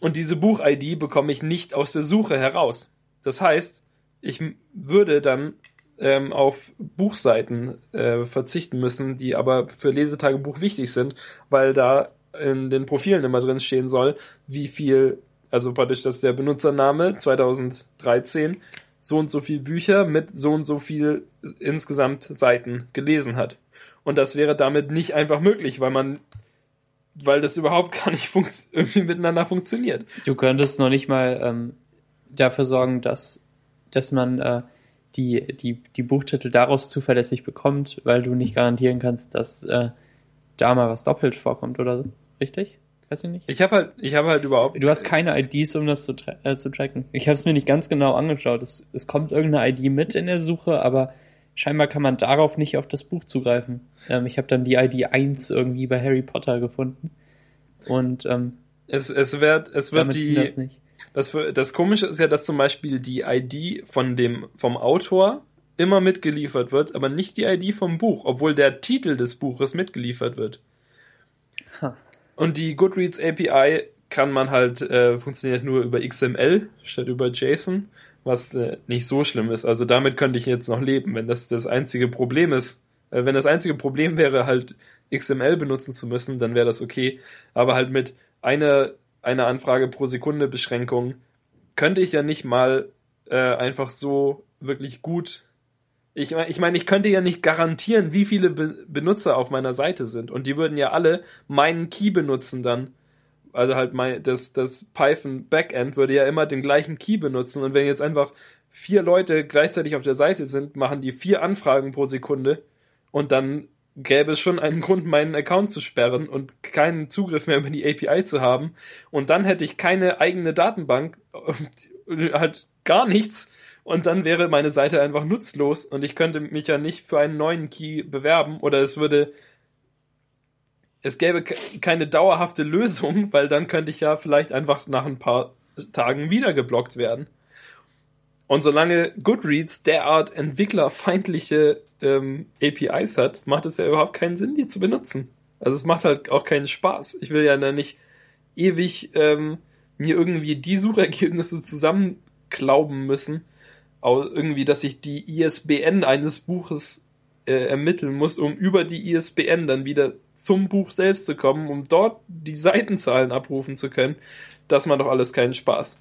Speaker 1: Und diese Buch-ID bekomme ich nicht aus der Suche heraus. Das heißt, ich würde dann ähm, auf Buchseiten äh, verzichten müssen, die aber für Lesetagebuch wichtig sind, weil da in den Profilen immer drin stehen soll, wie viel, also praktisch, dass der Benutzername 2013 so und so viel Bücher mit so und so viel insgesamt Seiten gelesen hat. Und das wäre damit nicht einfach möglich, weil man, weil das überhaupt gar nicht irgendwie miteinander funktioniert.
Speaker 2: Du könntest noch nicht mal ähm, dafür sorgen, dass, dass man äh, die, die, die Buchtitel daraus zuverlässig bekommt, weil du nicht garantieren kannst, dass äh, da mal was doppelt vorkommt oder so. Richtig? Weiß ich nicht.
Speaker 1: Ich habe halt, ich habe halt überhaupt.
Speaker 2: Du hast keine IDs, um das zu, tra äh, zu tracken. Ich habe es mir nicht ganz genau angeschaut. Es, es kommt irgendeine ID mit in der Suche, aber scheinbar kann man darauf nicht auf das Buch zugreifen. Ähm, ich habe dann die ID 1 irgendwie bei Harry Potter gefunden. Und ähm,
Speaker 1: es, es wird, es wird die. Das das Komische ist ja, dass zum Beispiel die ID von dem, vom Autor immer mitgeliefert wird, aber nicht die ID vom Buch, obwohl der Titel des Buches mitgeliefert wird. Huh. Und die Goodreads API kann man halt, äh, funktioniert nur über XML statt über JSON, was äh, nicht so schlimm ist. Also damit könnte ich jetzt noch leben, wenn das das einzige Problem ist. Äh, wenn das einzige Problem wäre, halt XML benutzen zu müssen, dann wäre das okay. Aber halt mit einer eine Anfrage pro Sekunde Beschränkung könnte ich ja nicht mal äh, einfach so wirklich gut. Ich, ich meine, ich könnte ja nicht garantieren, wie viele Be Benutzer auf meiner Seite sind. Und die würden ja alle meinen Key benutzen dann. Also halt mein, das, das Python Backend würde ja immer den gleichen Key benutzen. Und wenn jetzt einfach vier Leute gleichzeitig auf der Seite sind, machen die vier Anfragen pro Sekunde. Und dann gäbe es schon einen Grund, meinen Account zu sperren und keinen Zugriff mehr über die API zu haben. Und dann hätte ich keine eigene Datenbank, halt gar nichts. Und dann wäre meine Seite einfach nutzlos und ich könnte mich ja nicht für einen neuen Key bewerben oder es würde, es gäbe keine dauerhafte Lösung, weil dann könnte ich ja vielleicht einfach nach ein paar Tagen wieder geblockt werden. Und solange Goodreads derart entwicklerfeindliche ähm, APIs hat, macht es ja überhaupt keinen Sinn, die zu benutzen. Also es macht halt auch keinen Spaß. Ich will ja dann nicht ewig ähm, mir irgendwie die Suchergebnisse zusammenklauben müssen, irgendwie, dass ich die ISBN eines Buches äh, ermitteln muss, um über die ISBN dann wieder zum Buch selbst zu kommen, um dort die Seitenzahlen abrufen zu können. Das macht doch alles keinen Spaß.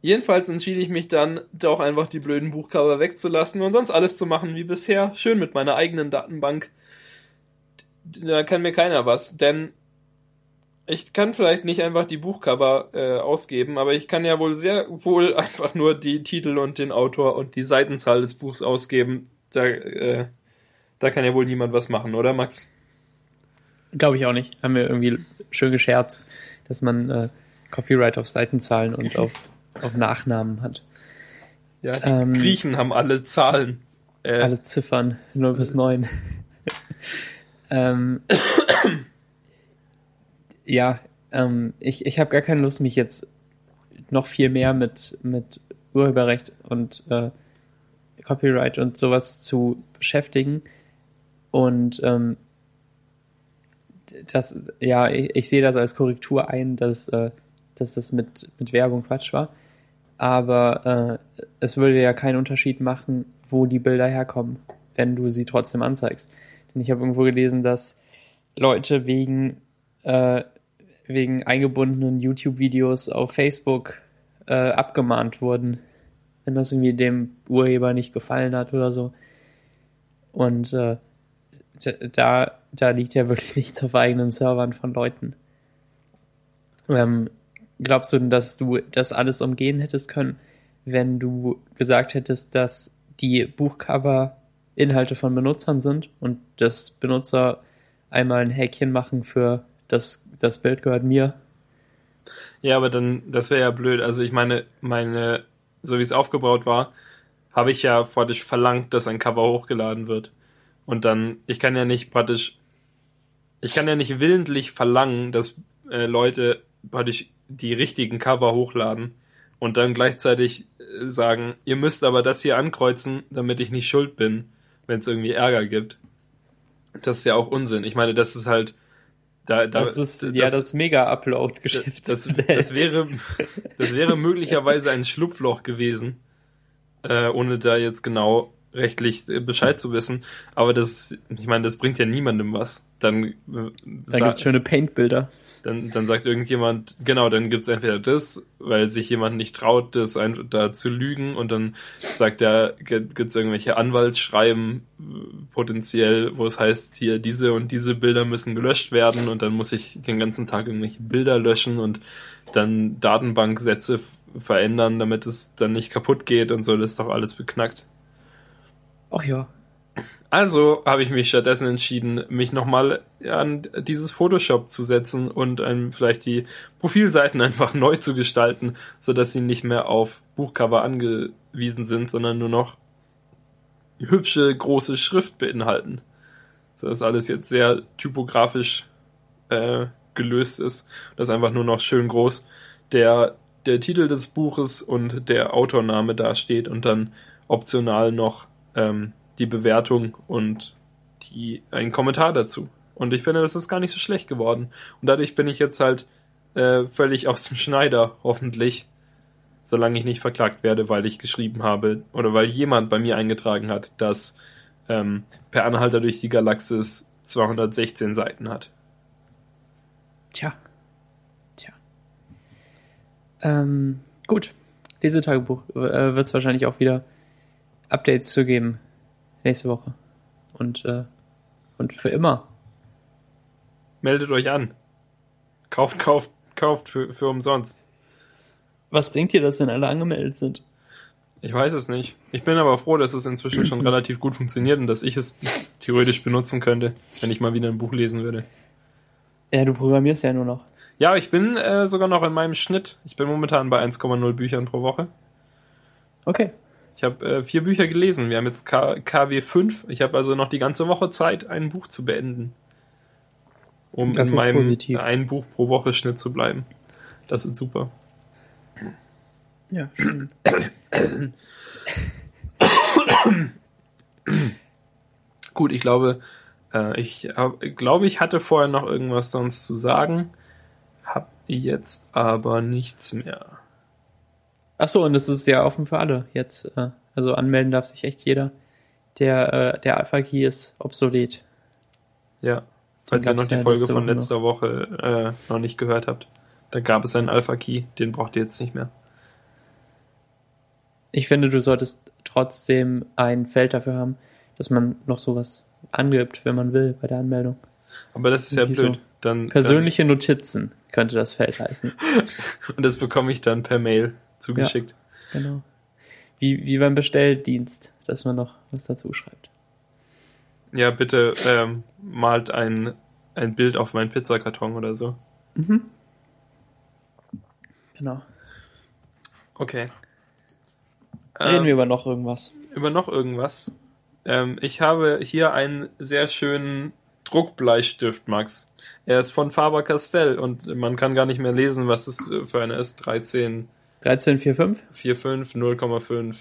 Speaker 1: Jedenfalls entschied ich mich dann, doch einfach die blöden Buchcover wegzulassen und sonst alles zu machen wie bisher. Schön mit meiner eigenen Datenbank. Da kann mir keiner was, denn ich kann vielleicht nicht einfach die Buchcover äh, ausgeben, aber ich kann ja wohl sehr wohl einfach nur die Titel und den Autor und die Seitenzahl des Buchs ausgeben. Da, äh, da kann ja wohl niemand was machen, oder Max?
Speaker 2: Glaube ich auch nicht. Haben wir irgendwie schön gescherzt, dass man äh, Copyright auf Seitenzahlen und auf auf Nachnamen hat.
Speaker 1: Ja, die ähm, Griechen haben alle Zahlen.
Speaker 2: Äh, alle Ziffern, 0 bis 9. ähm, ja, ähm, ich, ich habe gar keine Lust, mich jetzt noch viel mehr mit, mit Urheberrecht und äh, Copyright und sowas zu beschäftigen. Und ähm, das, ja, ich, ich sehe das als Korrektur ein, dass, äh, dass das mit, mit Werbung Quatsch war aber äh, es würde ja keinen Unterschied machen, wo die Bilder herkommen, wenn du sie trotzdem anzeigst. Denn ich habe irgendwo gelesen, dass Leute wegen, äh, wegen eingebundenen YouTube-Videos auf Facebook äh, abgemahnt wurden, wenn das irgendwie dem Urheber nicht gefallen hat oder so. Und äh, da, da liegt ja wirklich nichts auf eigenen Servern von Leuten. Ähm, Glaubst du denn, dass du das alles umgehen hättest können, wenn du gesagt hättest, dass die Buchcover Inhalte von Benutzern sind und dass Benutzer einmal ein Häkchen machen für das, das Bild gehört mir.
Speaker 1: Ja, aber dann, das wäre ja blöd. Also ich meine, meine, so wie es aufgebaut war, habe ich ja praktisch verlangt, dass ein Cover hochgeladen wird. Und dann, ich kann ja nicht praktisch, ich kann ja nicht willentlich verlangen, dass äh, Leute praktisch die richtigen Cover hochladen und dann gleichzeitig äh, sagen, ihr müsst aber das hier ankreuzen, damit ich nicht schuld bin, wenn es irgendwie Ärger gibt. Das ist ja auch Unsinn. Ich meine, das ist halt. Da, da,
Speaker 2: das ist das, ja das Mega-Upload-Geschäft.
Speaker 1: Das, das, wäre, das wäre möglicherweise ein Schlupfloch gewesen, äh, ohne da jetzt genau rechtlich Bescheid zu wissen. Aber das, ich meine, das bringt ja niemandem was. Dann, äh,
Speaker 2: dann gibt's schöne Paint-Bilder.
Speaker 1: Dann, dann sagt irgendjemand, genau, dann gibt's entweder das, weil sich jemand nicht traut, das ein, da zu lügen und dann sagt er, gibt's irgendwelche Anwaltsschreiben potenziell, wo es heißt, hier diese und diese Bilder müssen gelöscht werden und dann muss ich den ganzen Tag irgendwelche Bilder löschen und dann Datenbanksätze verändern, damit es dann nicht kaputt geht und so, das ist doch alles beknackt.
Speaker 2: Ach ja.
Speaker 1: Also habe ich mich stattdessen entschieden, mich nochmal an dieses Photoshop zu setzen und ähm, vielleicht die Profilseiten einfach neu zu gestalten, sodass sie nicht mehr auf Buchcover angewiesen sind, sondern nur noch hübsche große Schrift beinhalten. So dass alles jetzt sehr typografisch äh, gelöst ist. Das einfach nur noch schön groß der, der Titel des Buches und der Autorname dasteht und dann optional noch ähm, die Bewertung und die, ein Kommentar dazu. Und ich finde, das ist gar nicht so schlecht geworden. Und dadurch bin ich jetzt halt äh, völlig aus dem Schneider, hoffentlich, solange ich nicht verklagt werde, weil ich geschrieben habe oder weil jemand bei mir eingetragen hat, dass ähm, Per Anhalter durch die Galaxis 216 Seiten hat.
Speaker 2: Tja. Tja. Ähm, gut. Lesetagebuch äh, wird es wahrscheinlich auch wieder Updates zu geben nächste Woche. Und, äh, und für immer.
Speaker 1: Meldet euch an. Kauft, kauft, kauft für, für umsonst.
Speaker 2: Was bringt dir das, wenn alle angemeldet sind?
Speaker 1: Ich weiß es nicht. Ich bin aber froh, dass es inzwischen schon relativ gut funktioniert und dass ich es theoretisch benutzen könnte, wenn ich mal wieder ein Buch lesen würde.
Speaker 2: Ja, du programmierst ja nur noch.
Speaker 1: Ja, ich bin äh, sogar noch in meinem Schnitt. Ich bin momentan bei 1,0 Büchern pro Woche.
Speaker 2: Okay.
Speaker 1: Ich habe äh, vier Bücher gelesen. Wir haben jetzt K KW 5. Ich habe also noch die ganze Woche Zeit, ein Buch zu beenden. Um das in meinem positiv. ein Buch pro Woche Schnitt zu bleiben. Das wird super.
Speaker 2: Ja, schön.
Speaker 1: Gut, ich glaube, äh, ich hab, glaube, ich hatte vorher noch irgendwas sonst zu sagen. Hab jetzt aber nichts mehr.
Speaker 2: Ach so, und das ist ja offen für alle jetzt. Äh, also anmelden darf sich echt jeder. Der, äh, der Alpha-Key ist obsolet.
Speaker 1: Ja, falls ihr noch die Folge von letzter Woche äh, noch nicht gehört habt. Da gab es einen Alpha-Key, den braucht ihr jetzt nicht mehr.
Speaker 2: Ich finde, du solltest trotzdem ein Feld dafür haben, dass man noch sowas angibt, wenn man will, bei der Anmeldung.
Speaker 1: Aber das ist ja blöd. So dann,
Speaker 2: persönliche dann... Notizen könnte das Feld heißen.
Speaker 1: Und das bekomme ich dann per Mail zugeschickt.
Speaker 2: Ja, genau. Wie, wie beim Bestelldienst, dass man noch was dazu schreibt.
Speaker 1: Ja, bitte ähm, malt ein, ein Bild auf meinen Pizzakarton oder so.
Speaker 2: Mhm. Genau.
Speaker 1: Okay.
Speaker 2: Reden ähm, wir über noch irgendwas.
Speaker 1: Über noch irgendwas. Ähm, ich habe hier einen sehr schönen Druckbleistift, Max. Er ist von Faber-Castell und man kann gar nicht mehr lesen, was es für eine ist. 13
Speaker 2: 1345?
Speaker 1: 45, 0,5.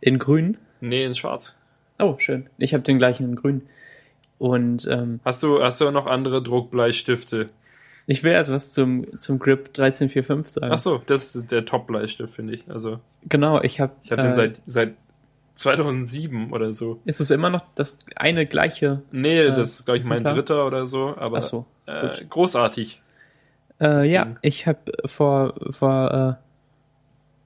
Speaker 2: In grün?
Speaker 1: Nee, in schwarz.
Speaker 2: Oh, schön. Ich habe den gleichen in grün. Und ähm,
Speaker 1: hast du hast du noch andere Druckbleistifte?
Speaker 2: Ich will erst was zum zum Grip 1345 sagen.
Speaker 1: Ach so, das ist der Top Bleistift, finde ich. Also
Speaker 2: Genau, ich habe
Speaker 1: Ich habe äh, den seit seit 2007 oder so.
Speaker 2: Ist es immer noch das eine gleiche?
Speaker 1: Nee, äh, das ist glaube ich mein klar? dritter oder so, aber so, äh, großartig.
Speaker 2: Äh, ja, Ding. ich habe vor vor äh,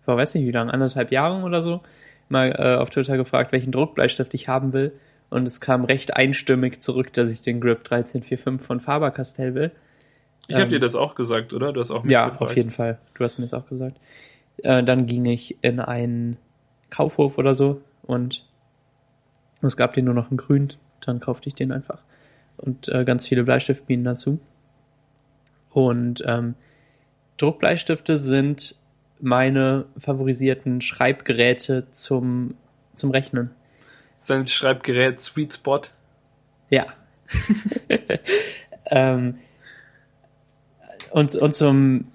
Speaker 2: vor weiß nicht wie lange, anderthalb Jahren oder so, mal äh, auf Twitter gefragt, welchen Druckbleistift ich haben will. Und es kam recht einstimmig zurück, dass ich den Grip 1345 von Faber-Castell will.
Speaker 1: Ich habe ähm, dir das auch gesagt, oder? Du hast auch
Speaker 2: mich Ja, gefragt. auf jeden Fall. Du hast mir das auch gesagt. Äh, dann ging ich in einen Kaufhof oder so und Es gab den nur noch in grün, dann kaufte ich den einfach. Und äh, ganz viele Bleistiftminen dazu. Und ähm, Druckbleistifte sind meine favorisierten Schreibgeräte zum, zum Rechnen.
Speaker 1: Sein Schreibgerät Sweet Spot?
Speaker 2: Ja. ähm, und, und zum,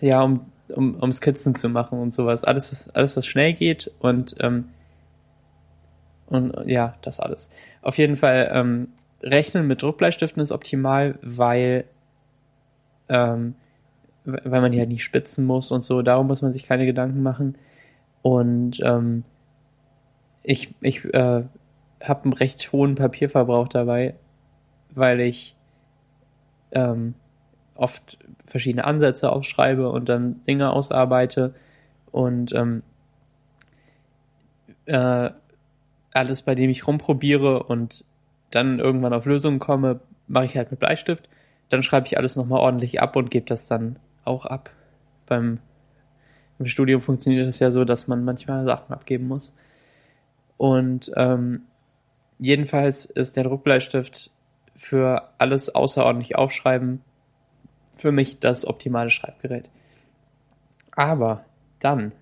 Speaker 2: ja, um, um, um Skizzen zu machen und sowas. Alles, was, alles, was schnell geht und, ähm, und ja, das alles. Auf jeden Fall, ähm, Rechnen mit Druckbleistiften ist optimal, weil, ähm, weil man die halt nicht spitzen muss und so. Darum muss man sich keine Gedanken machen. Und ähm, ich, ich äh, habe einen recht hohen Papierverbrauch dabei, weil ich ähm, oft verschiedene Ansätze aufschreibe und dann Dinge ausarbeite und ähm, äh, alles, bei dem ich rumprobiere und dann irgendwann auf Lösungen komme, mache ich halt mit Bleistift. Dann schreibe ich alles nochmal ordentlich ab und gebe das dann auch ab. Beim im Studium funktioniert das ja so, dass man manchmal Sachen abgeben muss. Und ähm, jedenfalls ist der Druckbleistift für alles außerordentlich aufschreiben für mich das optimale Schreibgerät. Aber dann,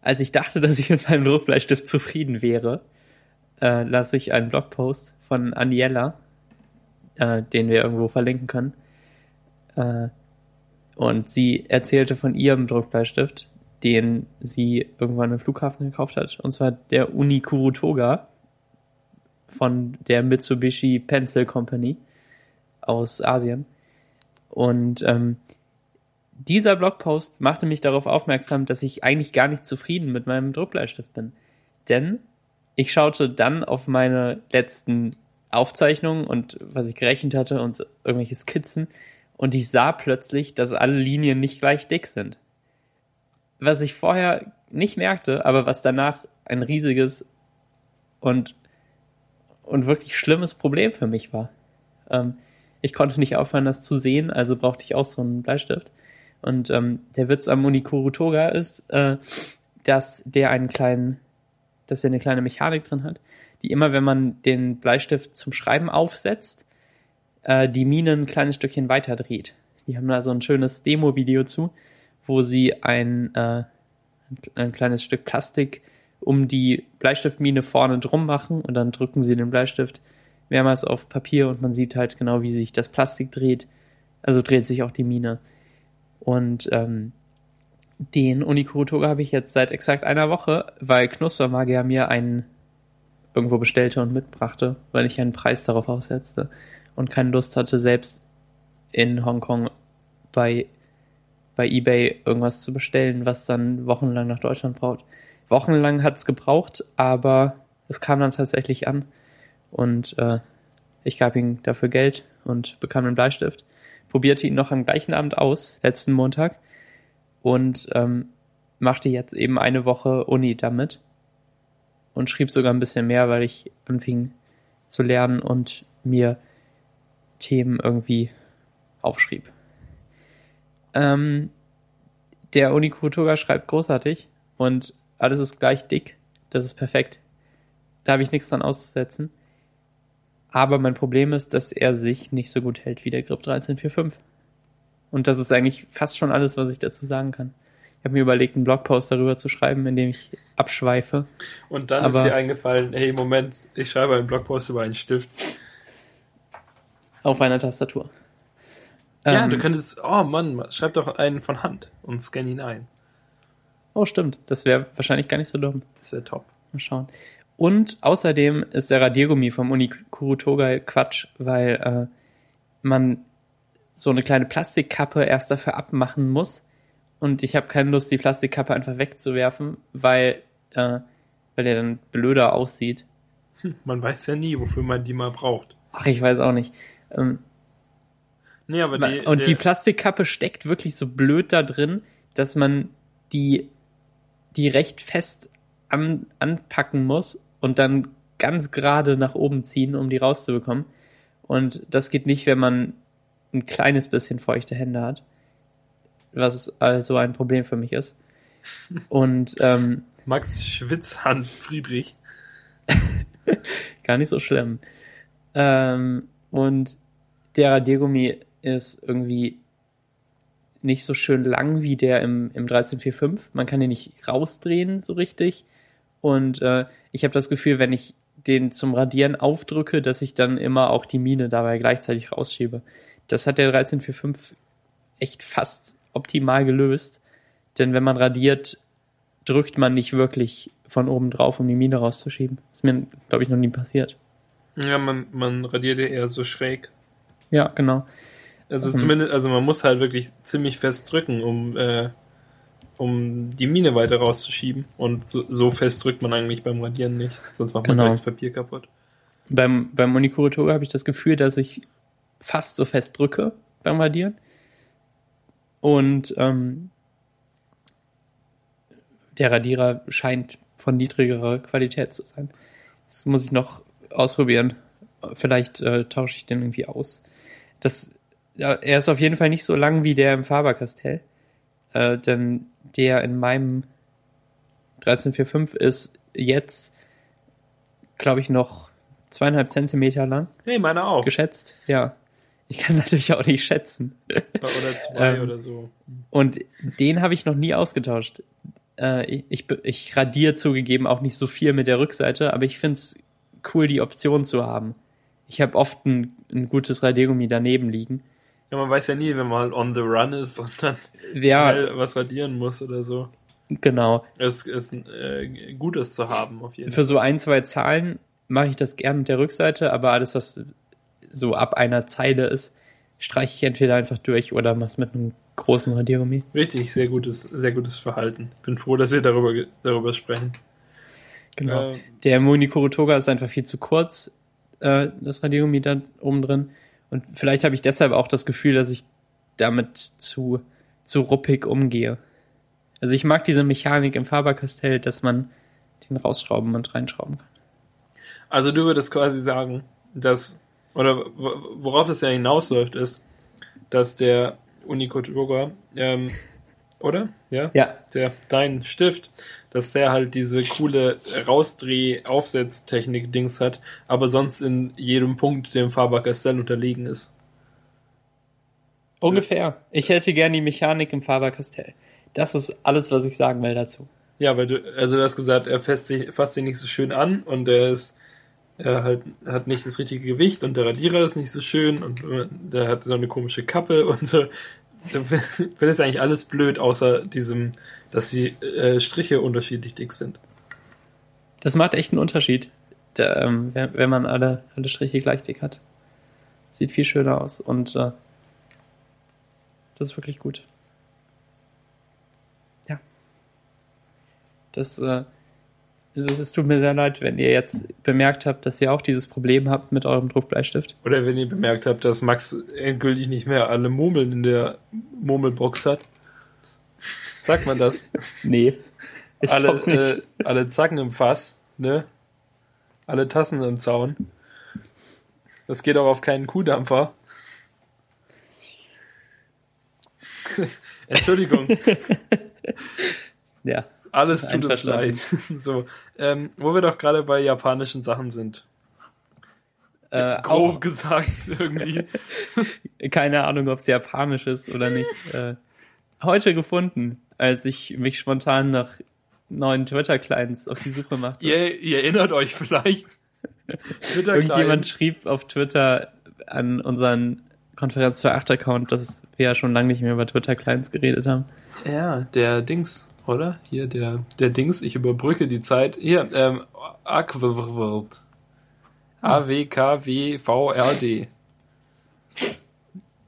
Speaker 2: als ich dachte, dass ich mit meinem Druckbleistift zufrieden wäre, äh, lasse ich einen Blogpost von Aniela, äh, den wir irgendwo verlinken können. Äh, und sie erzählte von ihrem Druckbleistift, den sie irgendwann im Flughafen gekauft hat. Und zwar der Unikuru Toga von der Mitsubishi Pencil Company aus Asien. Und ähm, dieser Blogpost machte mich darauf aufmerksam, dass ich eigentlich gar nicht zufrieden mit meinem Druckbleistift bin. Denn ich schaute dann auf meine letzten Aufzeichnungen und was ich gerechnet hatte und irgendwelche Skizzen und ich sah plötzlich, dass alle Linien nicht gleich dick sind. Was ich vorher nicht merkte, aber was danach ein riesiges und, und wirklich schlimmes Problem für mich war. Ähm, ich konnte nicht aufhören, das zu sehen, also brauchte ich auch so einen Bleistift. Und ähm, der Witz am Unikuru Toga ist, äh, dass der einen kleinen, dass er eine kleine Mechanik drin hat, die immer, wenn man den Bleistift zum Schreiben aufsetzt, äh, die Mine ein kleines Stückchen weiter dreht. Die haben da so ein schönes Demo-Video zu, wo sie ein, äh, ein kleines Stück Plastik um die Bleistiftmine vorne drum machen und dann drücken sie den Bleistift mehrmals auf Papier und man sieht halt genau, wie sich das Plastik dreht. Also dreht sich auch die Mine. Und ähm, den Unikuro habe ich jetzt seit exakt einer Woche, weil Knuspermagier mir einen irgendwo bestellte und mitbrachte, weil ich einen Preis darauf aussetzte und keine Lust hatte, selbst in Hongkong bei, bei eBay irgendwas zu bestellen, was dann wochenlang nach Deutschland braucht. Wochenlang hat es gebraucht, aber es kam dann tatsächlich an. Und äh, ich gab ihm dafür Geld und bekam einen Bleistift. Probierte ihn noch am gleichen Abend aus, letzten Montag, und ähm, machte jetzt eben eine Woche Uni damit. Und schrieb sogar ein bisschen mehr, weil ich anfing zu lernen und mir Themen irgendwie aufschrieb. Ähm, der Unikutoga schreibt großartig und alles ist gleich dick. Das ist perfekt. Da habe ich nichts dran auszusetzen. Aber mein Problem ist, dass er sich nicht so gut hält wie der Grip 1345. Und das ist eigentlich fast schon alles, was ich dazu sagen kann. Ich habe mir überlegt, einen Blogpost darüber zu schreiben, in dem ich abschweife.
Speaker 1: Und dann Aber ist dir eingefallen, hey, Moment, ich schreibe einen Blogpost über einen Stift.
Speaker 2: Auf einer Tastatur.
Speaker 1: Ja, ähm, du könntest, oh Mann, schreib doch einen von Hand und scan ihn ein.
Speaker 2: Oh, stimmt. Das wäre wahrscheinlich gar nicht so dumm.
Speaker 1: Das wäre top.
Speaker 2: Mal schauen. Und außerdem ist der Radiergummi vom Unikuru Togai Quatsch, weil äh, man so eine kleine Plastikkappe erst dafür abmachen muss. Und ich habe keine Lust, die Plastikkappe einfach wegzuwerfen, weil, äh, weil der dann blöder aussieht.
Speaker 1: Hm, man weiß ja nie, wofür man die mal braucht.
Speaker 2: Ach, ich weiß auch nicht. Ähm,
Speaker 1: nee, aber die,
Speaker 2: und die Plastikkappe steckt wirklich so blöd da drin, dass man die, die recht fest an, anpacken muss und dann ganz gerade nach oben ziehen, um die rauszubekommen. Und das geht nicht, wenn man ein kleines bisschen feuchte Hände hat, was also ein Problem für mich ist. Und ähm,
Speaker 1: Max Schwitzhand Friedrich.
Speaker 2: Gar nicht so schlimm. Ähm, und der Radiergummi ist irgendwie nicht so schön lang wie der im, im 1345. Man kann den nicht rausdrehen so richtig. Und äh, ich habe das Gefühl, wenn ich den zum Radieren aufdrücke, dass ich dann immer auch die Mine dabei gleichzeitig rausschiebe. Das hat der 1345 echt fast optimal gelöst. Denn wenn man radiert, drückt man nicht wirklich von oben drauf, um die Mine rauszuschieben. Ist mir, glaube ich, noch nie passiert.
Speaker 1: Ja, man, man radiert ja eher so schräg.
Speaker 2: Ja, genau.
Speaker 1: Also mhm. zumindest, also man muss halt wirklich ziemlich fest drücken, um, äh, um die Mine weiter rauszuschieben. Und so, so, fest drückt man eigentlich beim Radieren nicht. Sonst macht man genau. gleich das Papier kaputt.
Speaker 2: Beim, beim Unicure Toga habe ich das Gefühl, dass ich fast so fest drücke beim Radieren. Und ähm, der Radierer scheint von niedrigerer Qualität zu sein. Das muss ich noch ausprobieren. Vielleicht äh, tausche ich den irgendwie aus. Das, er ist auf jeden Fall nicht so lang wie der im Faber-Castell. Äh, denn der in meinem 1345 ist jetzt, glaube ich, noch zweieinhalb Zentimeter lang.
Speaker 1: Nee, meiner auch.
Speaker 2: Geschätzt, ja. Ich kann natürlich auch nicht schätzen.
Speaker 1: Oder zwei ähm, oder so.
Speaker 2: Und den habe ich noch nie ausgetauscht. Äh, ich, ich radiere zugegeben auch nicht so viel mit der Rückseite, aber ich finde es cool, die Option zu haben. Ich habe oft ein, ein gutes Radiergummi daneben liegen.
Speaker 1: Ja, man weiß ja nie, wenn man on the run ist und dann ja, schnell was radieren muss oder so.
Speaker 2: Genau.
Speaker 1: Es ist äh, gut, es zu haben, auf jeden
Speaker 2: Fall. Für so ein, zwei Zahlen mache ich das gern mit der Rückseite, aber alles, was so ab einer Zeile ist, streiche ich entweder einfach durch oder mach's mit einem großen Radiergummi.
Speaker 1: Richtig, sehr gutes, sehr gutes Verhalten. Ich bin froh, dass wir darüber, darüber sprechen.
Speaker 2: Genau. Äh, der Monikoro Toga ist einfach viel zu kurz, äh, das Radiergummi da oben drin. Und vielleicht habe ich deshalb auch das Gefühl, dass ich damit zu, zu ruppig umgehe. Also ich mag diese Mechanik im Faber-Castell, dass man den rausschrauben und reinschrauben kann.
Speaker 1: Also du würdest quasi sagen, dass, oder worauf das ja hinausläuft, ist, dass der Unicode Yoga, ähm, oder? Ja?
Speaker 2: Ja.
Speaker 1: Der, dein Stift, dass der halt diese coole Rausdreh-Aufsetztechnik-Dings hat, aber sonst in jedem Punkt dem Faber-Castell unterlegen ist.
Speaker 2: Ungefähr. Ich hätte gern die Mechanik im Faber-Castell. Das ist alles, was ich sagen will dazu.
Speaker 1: Ja, weil du, also du hast gesagt, er fasst sich, fasst sich nicht so schön an und er ist, er halt, hat nicht das richtige Gewicht und der Radierer ist nicht so schön und der hat so eine komische Kappe und so. Dann finde ich eigentlich alles blöd, außer diesem, dass die äh, Striche unterschiedlich dick sind.
Speaker 2: Das macht echt einen Unterschied, der, ähm, wenn man alle, alle Striche gleich dick hat. Sieht viel schöner aus und äh, das ist wirklich gut. Ja. Das, äh, es tut mir sehr leid, wenn ihr jetzt bemerkt habt, dass ihr auch dieses Problem habt mit eurem Druckbleistift.
Speaker 1: Oder wenn ihr bemerkt habt, dass Max endgültig nicht mehr alle Murmeln in der Murmelbox hat. Sagt man das?
Speaker 2: nee.
Speaker 1: Alle, äh, alle Zacken im Fass, ne? Alle Tassen im Zaun. Das geht auch auf keinen Kuhdampfer. Entschuldigung.
Speaker 2: Ja.
Speaker 1: Alles tut uns leid. so, ähm, wo wir doch gerade bei japanischen Sachen sind. Äh, Grob auch, gesagt, irgendwie.
Speaker 2: Keine Ahnung, ob es japanisch ist oder nicht. Äh, heute gefunden, als ich mich spontan nach neuen Twitter-Clients auf die Suche machte.
Speaker 1: Ihr, ihr erinnert euch vielleicht.
Speaker 2: Irgendjemand schrieb auf Twitter an unseren Konferenz 2.8 Account, dass wir ja schon lange nicht mehr über Twitter-Clients geredet haben.
Speaker 1: Ja, der Dings oder? Hier der, der Dings, ich überbrücke die Zeit. Hier, ähm, Aquavert. A-W-K-W-V-R-D.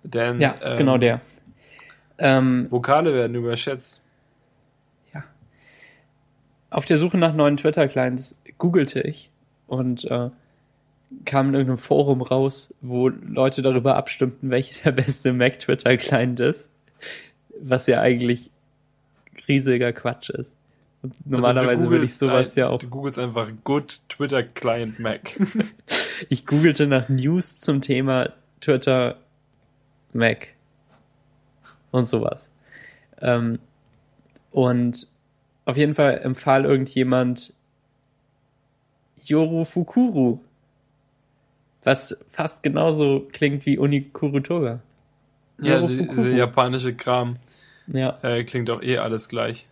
Speaker 1: Denn,
Speaker 2: ja, ähm, genau der.
Speaker 1: Ähm, Vokale werden überschätzt.
Speaker 2: Ja. Auf der Suche nach neuen Twitter-Clients googelte ich und äh, kam in irgendeinem Forum raus, wo Leute darüber abstimmten, welcher der beste Mac-Twitter-Client ist. Was ja eigentlich riesiger Quatsch ist. Also normalerweise also würde ich sowas ein, ja auch.
Speaker 1: Du googelst einfach Good Twitter Client Mac.
Speaker 2: ich googelte nach News zum Thema Twitter Mac und sowas. Ähm, und auf jeden Fall empfahl irgendjemand Yoru Fukuru. Was fast genauso klingt wie Unikurutoga.
Speaker 1: Ja, die, diese japanische Kram.
Speaker 2: Ja.
Speaker 1: Äh, klingt doch eh alles gleich.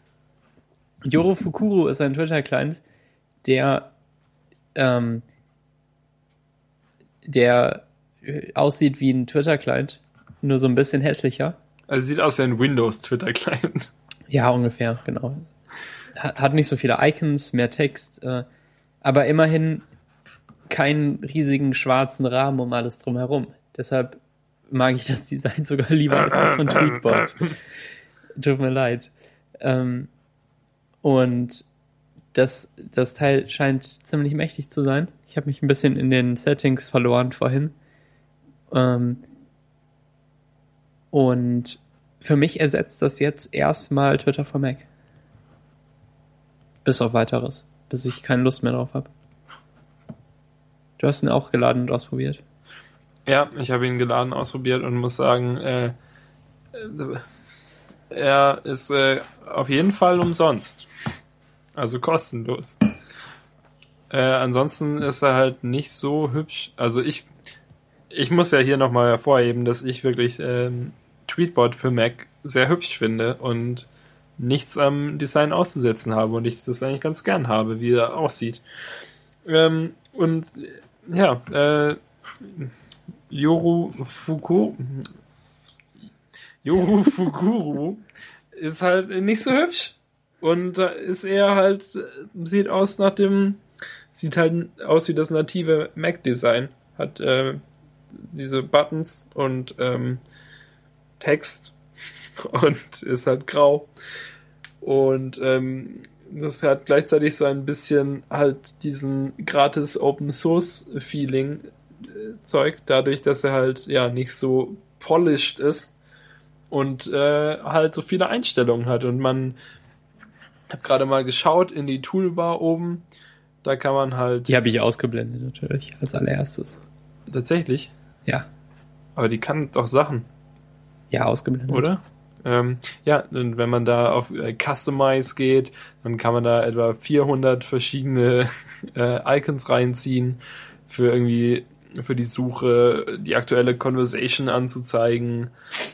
Speaker 2: Yoru Fukuru ist ein Twitter-Client, der, ähm, der aussieht wie ein Twitter-Client, nur so ein bisschen hässlicher.
Speaker 1: Also sieht aus wie ein Windows-Twitter-Client.
Speaker 2: Ja, ungefähr, genau. Hat, hat nicht so viele Icons, mehr Text, äh, aber immerhin keinen riesigen schwarzen Rahmen um alles drumherum. Deshalb mag ich das Design sogar lieber als das von Tweetbot. Tut mir leid. Ähm, und das, das Teil scheint ziemlich mächtig zu sein. Ich habe mich ein bisschen in den Settings verloren vorhin. Ähm, und für mich ersetzt das jetzt erstmal Twitter for Mac. Bis auf weiteres. Bis ich keine Lust mehr drauf habe. Du hast ihn auch geladen und ausprobiert.
Speaker 1: Ja, ich habe ihn geladen, ausprobiert und muss sagen, äh, er ist äh, auf jeden Fall umsonst. Also kostenlos. Äh, ansonsten ist er halt nicht so hübsch. Also ich, ich muss ja hier nochmal hervorheben, dass ich wirklich ähm, Tweetbot für Mac sehr hübsch finde und nichts am Design auszusetzen habe und ich das eigentlich ganz gern habe, wie er aussieht. Ähm, und ja, äh, Yoru Fuku Yoru Fukuru ist halt nicht so hübsch. Und da ist er halt sieht aus nach dem sieht halt aus wie das native Mac Design hat äh, diese Buttons und ähm, Text und ist halt grau. Und ähm, das hat gleichzeitig so ein bisschen halt diesen gratis Open Source Feeling äh, Zeug, dadurch, dass er halt ja nicht so polished ist und äh, halt so viele Einstellungen hat und man hab gerade mal geschaut in die Toolbar oben, da kann man halt
Speaker 2: Die habe ich ausgeblendet natürlich als allererstes.
Speaker 1: tatsächlich,
Speaker 2: Ja.
Speaker 1: aber die kann doch Sachen,
Speaker 2: Ja, ausgeblendet.
Speaker 1: oder? Ähm, ja, und wenn man da auf äh, Customize geht, dann kann man da etwa 400 verschiedene äh, Icons reinziehen für irgendwie für die Suche, die aktuelle Conversation anzuzeigen,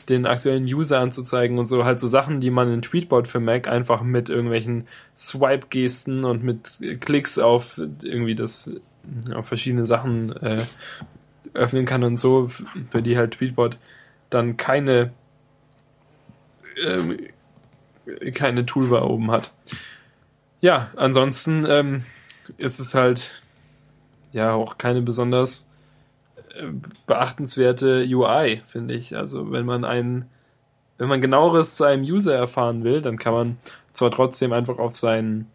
Speaker 1: den aktuellen User anzuzeigen und so halt so Sachen, die man in Tweetbot für Mac einfach mit irgendwelchen Swipe-Gesten und mit Klicks auf irgendwie das auf verschiedene Sachen äh, öffnen kann und so, für die halt Tweetbot dann keine ähm, keine Toolbar oben hat. Ja, ansonsten ähm, ist es halt ja auch keine besonders beachtenswerte UI, finde ich. Also wenn man ein, wenn man genaueres zu einem User erfahren will, dann kann man zwar trotzdem einfach auf seinen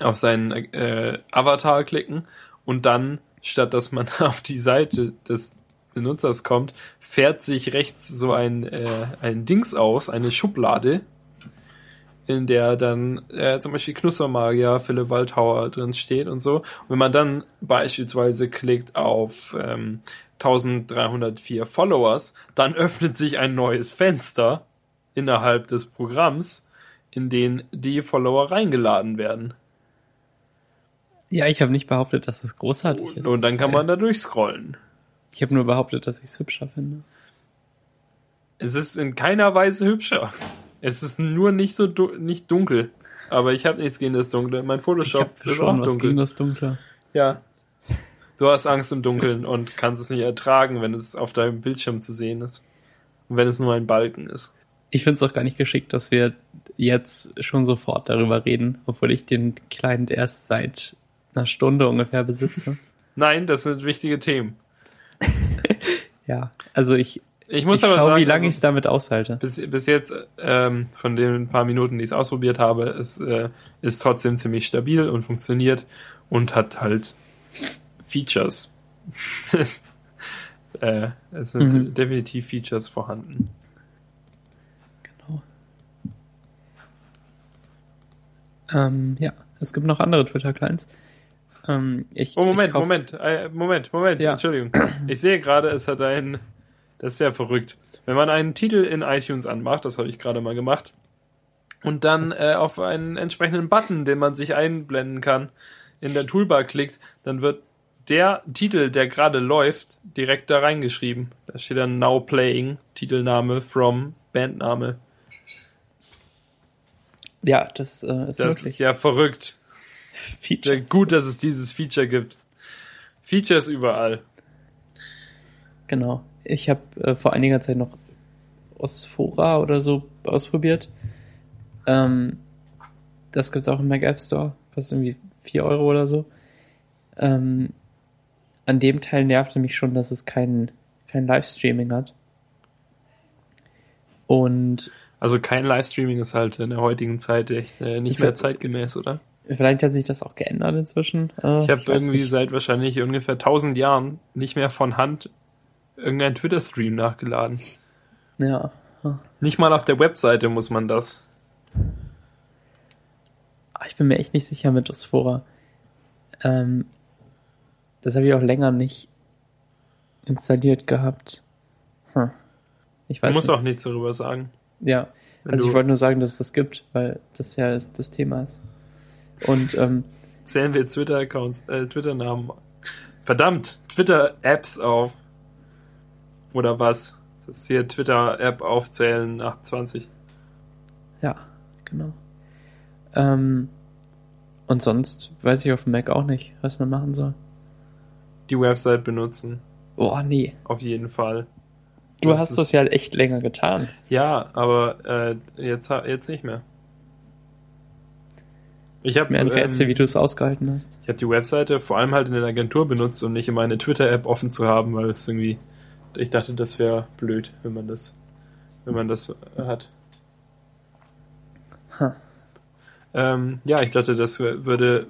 Speaker 1: auf seinen äh, Avatar klicken und dann statt dass man auf die Seite des Benutzers kommt, fährt sich rechts so ein, äh, ein Dings aus, eine Schublade, in der dann äh, zum Beispiel Knuspermagier Philipp Waldhauer drin steht und so. Und wenn man dann beispielsweise klickt auf ähm, 1304 Followers, dann öffnet sich ein neues Fenster innerhalb des Programms, in den die Follower reingeladen werden.
Speaker 2: Ja, ich habe nicht behauptet, dass das großartig
Speaker 1: Und,
Speaker 2: ist.
Speaker 1: und dann kann man da durchscrollen.
Speaker 2: Ich habe nur behauptet, dass ich es hübscher finde.
Speaker 1: Es ist in keiner Weise hübscher. Es ist nur nicht so du nicht dunkel. Aber ich habe nichts gegen das Dunkle. Mein
Speaker 2: Ich
Speaker 1: Photoshop
Speaker 2: habe
Speaker 1: ist
Speaker 2: schon
Speaker 1: auch
Speaker 2: was
Speaker 1: dunkel.
Speaker 2: gegen das Dunkle.
Speaker 1: Ja. Du hast Angst im Dunkeln und kannst es nicht ertragen, wenn es auf deinem Bildschirm zu sehen ist. Und wenn es nur ein Balken ist.
Speaker 2: Ich finde es auch gar nicht geschickt, dass wir jetzt schon sofort darüber reden, obwohl ich den Client erst seit einer Stunde ungefähr besitze.
Speaker 1: Nein, das sind wichtige Themen.
Speaker 2: ja, also ich,
Speaker 1: Ich muss
Speaker 2: ich
Speaker 1: aber
Speaker 2: schau,
Speaker 1: sagen,
Speaker 2: wie lange
Speaker 1: also,
Speaker 2: ich es damit aushalte.
Speaker 1: bis, bis jetzt, ähm, von den paar Minuten, die ich es ausprobiert habe, es äh, ist trotzdem ziemlich stabil und funktioniert und hat halt Features. das, äh, es sind
Speaker 2: Mhm.
Speaker 1: definitiv Features vorhanden.
Speaker 2: Genau. Ähm, ja, es gibt noch andere Twitter-Clients. Ähm, ich,
Speaker 1: Oh, Moment,
Speaker 2: ich
Speaker 1: Moment, äh, Moment, Moment,
Speaker 2: Ja.
Speaker 1: Entschuldigung. Ich sehe gerade, es hat ein, das ist ja verrückt. Wenn man einen Titel in iTunes anmacht, das habe ich gerade mal gemacht, und dann äh, auf einen entsprechenden Button, den man sich einblenden kann, in der Toolbar klickt, dann wird der Titel, der gerade läuft, direkt da reingeschrieben. Da steht dann Now Playing, Titelname from Bandname.
Speaker 2: Ja, das äh, ist
Speaker 1: Das
Speaker 2: möglich.
Speaker 1: ist ja verrückt.
Speaker 2: Feature.
Speaker 1: Ja, gut, dass es dieses Feature gibt. Features überall.
Speaker 2: Genau. Ich habe äh, vor einiger Zeit noch Osphora oder so ausprobiert. Ähm, das gibt's auch im Mac App Store. Kostet irgendwie 4 Euro oder so. Ähm, an dem Teil nervte mich schon, dass es kein, kein Livestreaming hat. Und
Speaker 1: Also kein Livestreaming ist halt in der heutigen Zeit echt äh, nicht mehr zeitgemäß, oder?
Speaker 2: vielleicht hat sich das auch geändert inzwischen. Äh,
Speaker 1: Ich habe irgendwie
Speaker 2: nicht.
Speaker 1: seit wahrscheinlich ungefähr 1000 Jahren nicht mehr von Hand irgendeinen Twitter-Stream nachgeladen.
Speaker 2: Ja.
Speaker 1: Nicht mal auf der Webseite muss man das.
Speaker 2: Ah, Ich bin mir echt nicht sicher mit Osphora. Ähm, das habe ich auch länger nicht installiert gehabt. Hm. Ich
Speaker 1: Du
Speaker 2: weiß
Speaker 1: musst
Speaker 2: nicht.
Speaker 1: auch nichts darüber sagen.
Speaker 2: Ja,
Speaker 1: Wenn
Speaker 2: also
Speaker 1: du-
Speaker 2: ich wollte nur sagen, dass es das gibt, weil das ja das, das Thema ist. Und ähm,
Speaker 1: Zählen wir Twitter-Accounts, äh, Twitter-Namen. Verdammt, Twitter-Apps auf. Oder was? Das ist hier Twitter-App aufzählen nach 20.
Speaker 2: ja, genau. Ähm, und sonst weiß ich auf dem Mac auch nicht, was man machen soll.
Speaker 1: Die Website benutzen.
Speaker 2: Oh, nee.
Speaker 1: Auf jeden Fall.
Speaker 2: Du
Speaker 1: Das
Speaker 2: hast
Speaker 1: ist-
Speaker 2: das ja echt länger getan.
Speaker 1: Ja, aber äh, jetzt, jetzt nicht mehr. Ich habe
Speaker 2: mir einfach
Speaker 1: ähm,
Speaker 2: erzählen, wie du es ausgehalten hast.
Speaker 1: ich hab die Webseite vor allem halt in der Agentur benutzt und nicht immer eine Twitter-App offen zu haben, weil es irgendwie, ich dachte, das wäre blöd, wenn man das, wenn man das hat.
Speaker 2: Ha.
Speaker 1: Ähm, ja, ich dachte, das würde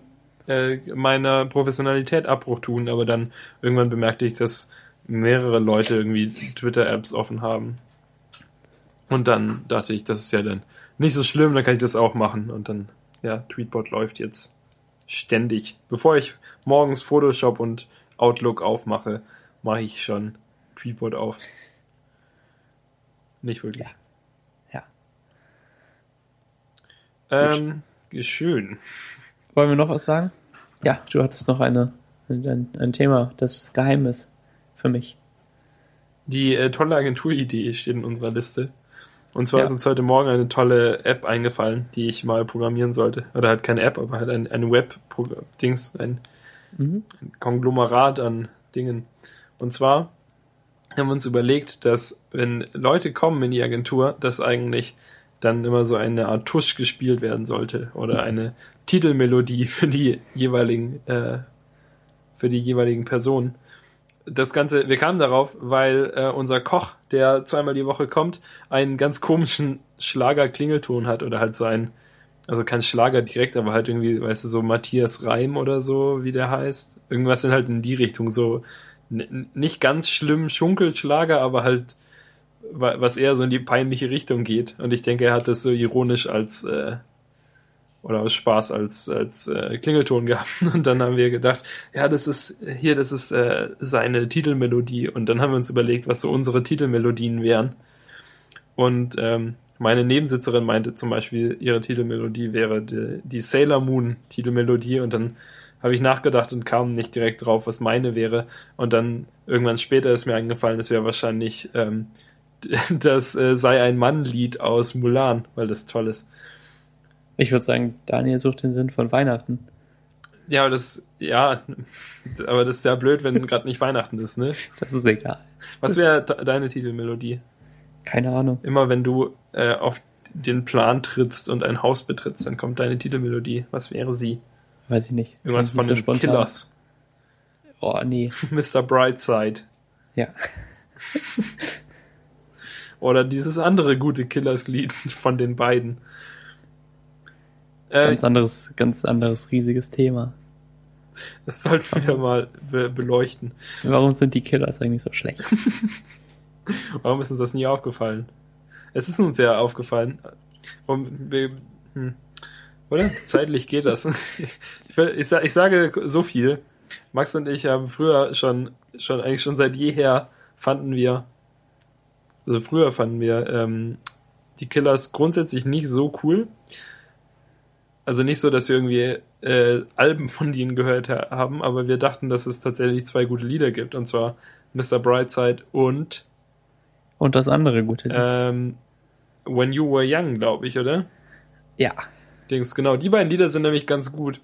Speaker 1: äh, meiner Professionalität Abbruch tun, aber dann irgendwann bemerkte ich, dass mehrere Leute irgendwie Twitter-Apps offen haben. Und dann dachte ich, das ist ja dann nicht so schlimm, dann kann ich das auch machen. Und dann, ja, Tweetbot läuft jetzt ständig. Bevor ich morgens Photoshop und Outlook aufmache, mache ich schon Tweetbot auf. Nicht wirklich.
Speaker 2: Ja.
Speaker 1: Ähm, schön.
Speaker 2: Wollen wir noch was sagen? Ja, du hattest noch eine, ein, ein Thema, das geheim ist für mich.
Speaker 1: Die äh, tolle Agenturidee steht in unserer Liste. Und zwar
Speaker 2: Ja.
Speaker 1: ist uns heute Morgen eine tolle App eingefallen, die ich mal programmieren sollte. Oder halt keine App, aber halt ein, ein Web-Dings, ein,
Speaker 2: Mhm.
Speaker 1: ein Konglomerat an Dingen. Und zwar haben wir uns überlegt, dass wenn Leute kommen in die Agentur, dass eigentlich dann immer so eine Art Tusch gespielt werden sollte oder eine Titelmelodie für die jeweiligen äh, für die jeweiligen Personen. Das Ganze, wir kamen darauf, weil äh, unser Koch, der zweimal die Woche kommt, einen ganz komischen Schlager-Klingelton hat oder halt so ein, also kein Schlager direkt, aber halt irgendwie, weißt du, so Matthias Reim oder so, wie der heißt. Irgendwas in halt in die Richtung, so nicht ganz schlimm Schunkelschlager, aber halt wa- was eher so in die peinliche Richtung geht. Und ich denke, er hat das so ironisch als äh, oder aus Spaß als als äh, Klingelton gehabt. Und dann haben wir gedacht, ja, das ist hier, das ist äh, seine Titelmelodie. Und dann haben wir uns überlegt, was so unsere Titelmelodien wären. Und ähm, meine Nebensitzerin meinte zum Beispiel, ihre Titelmelodie wäre die, die Sailor Moon Titelmelodie. Und dann habe ich nachgedacht und kam nicht direkt drauf, was meine wäre. Und dann irgendwann später ist mir eingefallen, es wäre wahrscheinlich ähm, das äh, sei ein Mann-Lied aus Mulan, weil das toll ist.
Speaker 2: Ich würde sagen, Daniel sucht den Sinn von Weihnachten.
Speaker 1: Ja, aber das, ja, aber das ist ja blöd, wenn gerade nicht Weihnachten ist, ne?
Speaker 2: Das ist egal.
Speaker 1: Was wäre de- deine Titelmelodie?
Speaker 2: Keine Ahnung.
Speaker 1: Immer wenn du äh, auf den Plan trittst und ein Haus betrittst, dann kommt deine Titelmelodie. Was wäre sie?
Speaker 2: Weiß ich nicht.
Speaker 1: Irgendwas von
Speaker 2: nicht
Speaker 1: den
Speaker 2: so spontan.
Speaker 1: Killers.
Speaker 2: Oh, nee.
Speaker 1: Mr. Brightside.
Speaker 2: Ja.
Speaker 1: Oder dieses andere gute Killers-Lied von den beiden. Äh,
Speaker 2: Ganz anderes, ganz anderes riesiges Thema.
Speaker 1: das sollten wir mal be beleuchten.
Speaker 2: Warum sind die Killers eigentlich so schlecht?
Speaker 1: Warum ist uns das nie aufgefallen? Es ist uns ja aufgefallen. Und wir, hm, oder? Zeitlich geht das. Ich, ich sage so viel. Max und ich haben früher schon, schon eigentlich schon seit jeher fanden wir, also früher fanden wir ähm, die Killers grundsätzlich nicht so cool. Also nicht so, dass wir irgendwie äh, Alben von denen gehört ha haben, aber wir dachten, dass es tatsächlich zwei gute Lieder gibt, und zwar Mr. Brightside und
Speaker 2: Und das andere gute Lied.
Speaker 1: ähm, When You Were Young, glaube ich, oder?
Speaker 2: ja.
Speaker 1: Dings, genau. Die beiden Lieder sind nämlich ganz gut.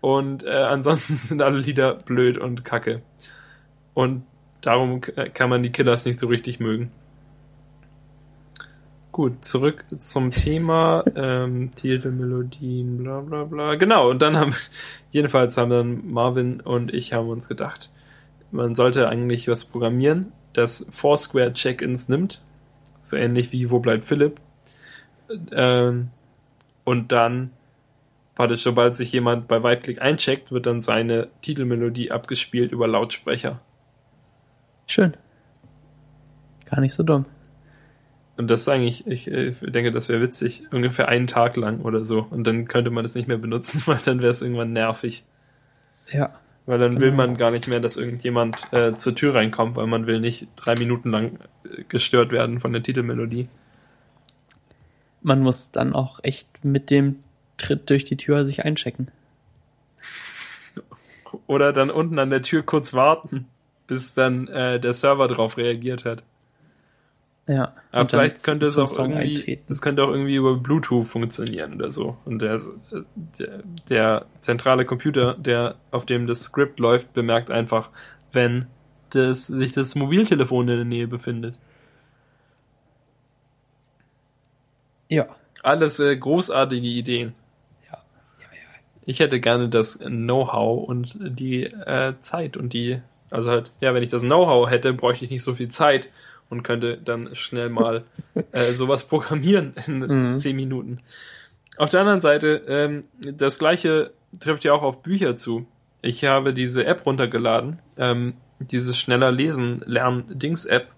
Speaker 1: Und äh, ansonsten sind alle Lieder blöd und kacke. Und darum k- kann man die Killers nicht so richtig mögen. Gut, zurück zum Thema ähm, Titelmelodien, bla bla bla. Genau, und dann haben jedenfalls haben dann Marvin und ich haben uns gedacht, man sollte eigentlich was programmieren, das Foursquare Check-ins nimmt. So ähnlich wie Wo bleibt Philipp? Ähm, und dann, warte, sobald sich jemand bei Weitblick eincheckt, wird dann seine Titelmelodie abgespielt über Lautsprecher.
Speaker 2: Schön. Gar nicht so dumm.
Speaker 1: Und das ist eigentlich, ich äh, denke, das wäre witzig, ungefähr einen Tag lang oder so. Und dann könnte man es nicht mehr benutzen, weil dann wäre es irgendwann nervig.
Speaker 2: Ja.
Speaker 1: Weil dann will
Speaker 2: Genau.
Speaker 1: man gar nicht mehr, dass irgendjemand äh, zur Tür reinkommt, weil man will nicht drei Minuten lang äh, gestört werden von der Titelmelodie.
Speaker 2: Man muss dann auch echt mit dem Tritt durch die Tür sich einchecken.
Speaker 1: Oder dann unten an der Tür kurz warten, bis dann äh, der Server drauf reagiert hat.
Speaker 2: Ja.
Speaker 1: Aber vielleicht könnte es auch irgendwie,
Speaker 2: eintreten.
Speaker 1: es könnte auch irgendwie über Bluetooth funktionieren oder so. Und der, der, der zentrale Computer, der auf dem das Skript läuft, bemerkt einfach, wenn das, sich das Mobiltelefon in der Nähe befindet.
Speaker 2: Ja.
Speaker 1: Alles äh, großartige Ideen.
Speaker 2: Ja.
Speaker 1: Ich hätte gerne das Know-how und die äh, Zeit und die, also halt, ja, wenn ich das Know-how hätte, bräuchte ich nicht so viel Zeit und könnte dann schnell mal äh, sowas programmieren in
Speaker 2: Mhm.
Speaker 1: zehn Minuten. Auf der anderen Seite, ähm, das gleiche trifft ja auch auf Bücher zu. Ich habe diese App runtergeladen, ähm, dieses schneller lesen lernen Dings App.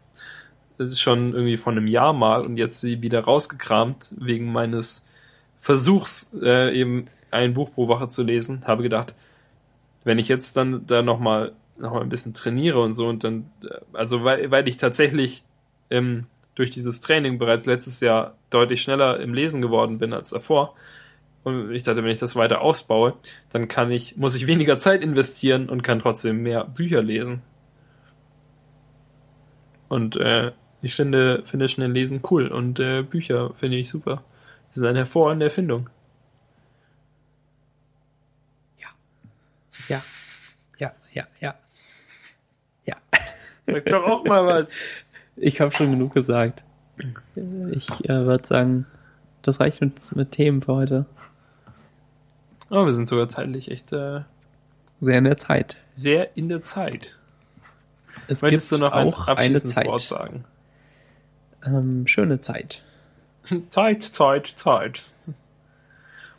Speaker 1: Schon irgendwie von einem Jahr mal und jetzt sie wieder rausgekramt wegen meines Versuchs, äh, eben ein Buch pro Woche zu lesen. Habe gedacht, wenn ich jetzt dann da nochmal noch mal ein bisschen trainiere und so und dann, äh, also weil, weil ich tatsächlich ähm, durch dieses Training bereits letztes Jahr deutlich schneller im Lesen geworden bin als davor. Und ich dachte, wenn ich das weiter ausbaue, dann kann ich, muss ich weniger Zeit investieren und kann trotzdem mehr Bücher lesen. Und äh, ich finde, finde schnell lesen cool und äh, Bücher finde ich super. Das ist eine hervorragende Erfindung.
Speaker 2: Ja. Ja, ja, ja. Ja.
Speaker 1: Sag doch auch mal was.
Speaker 2: Ich habe schon genug gesagt. Ich äh, würde sagen, das reicht mit, mit Themen für heute.
Speaker 1: Oh, wir sind sogar zeitlich echt äh,
Speaker 2: Sehr in der Zeit.
Speaker 1: sehr in der Zeit.
Speaker 2: Es
Speaker 1: Möchtest du
Speaker 2: gibt
Speaker 1: noch ein
Speaker 2: auch eine
Speaker 1: abschließendes
Speaker 2: Zeit.
Speaker 1: Wort sagen?
Speaker 2: Ähm, schöne Zeit.
Speaker 1: Zeit, Zeit, Zeit.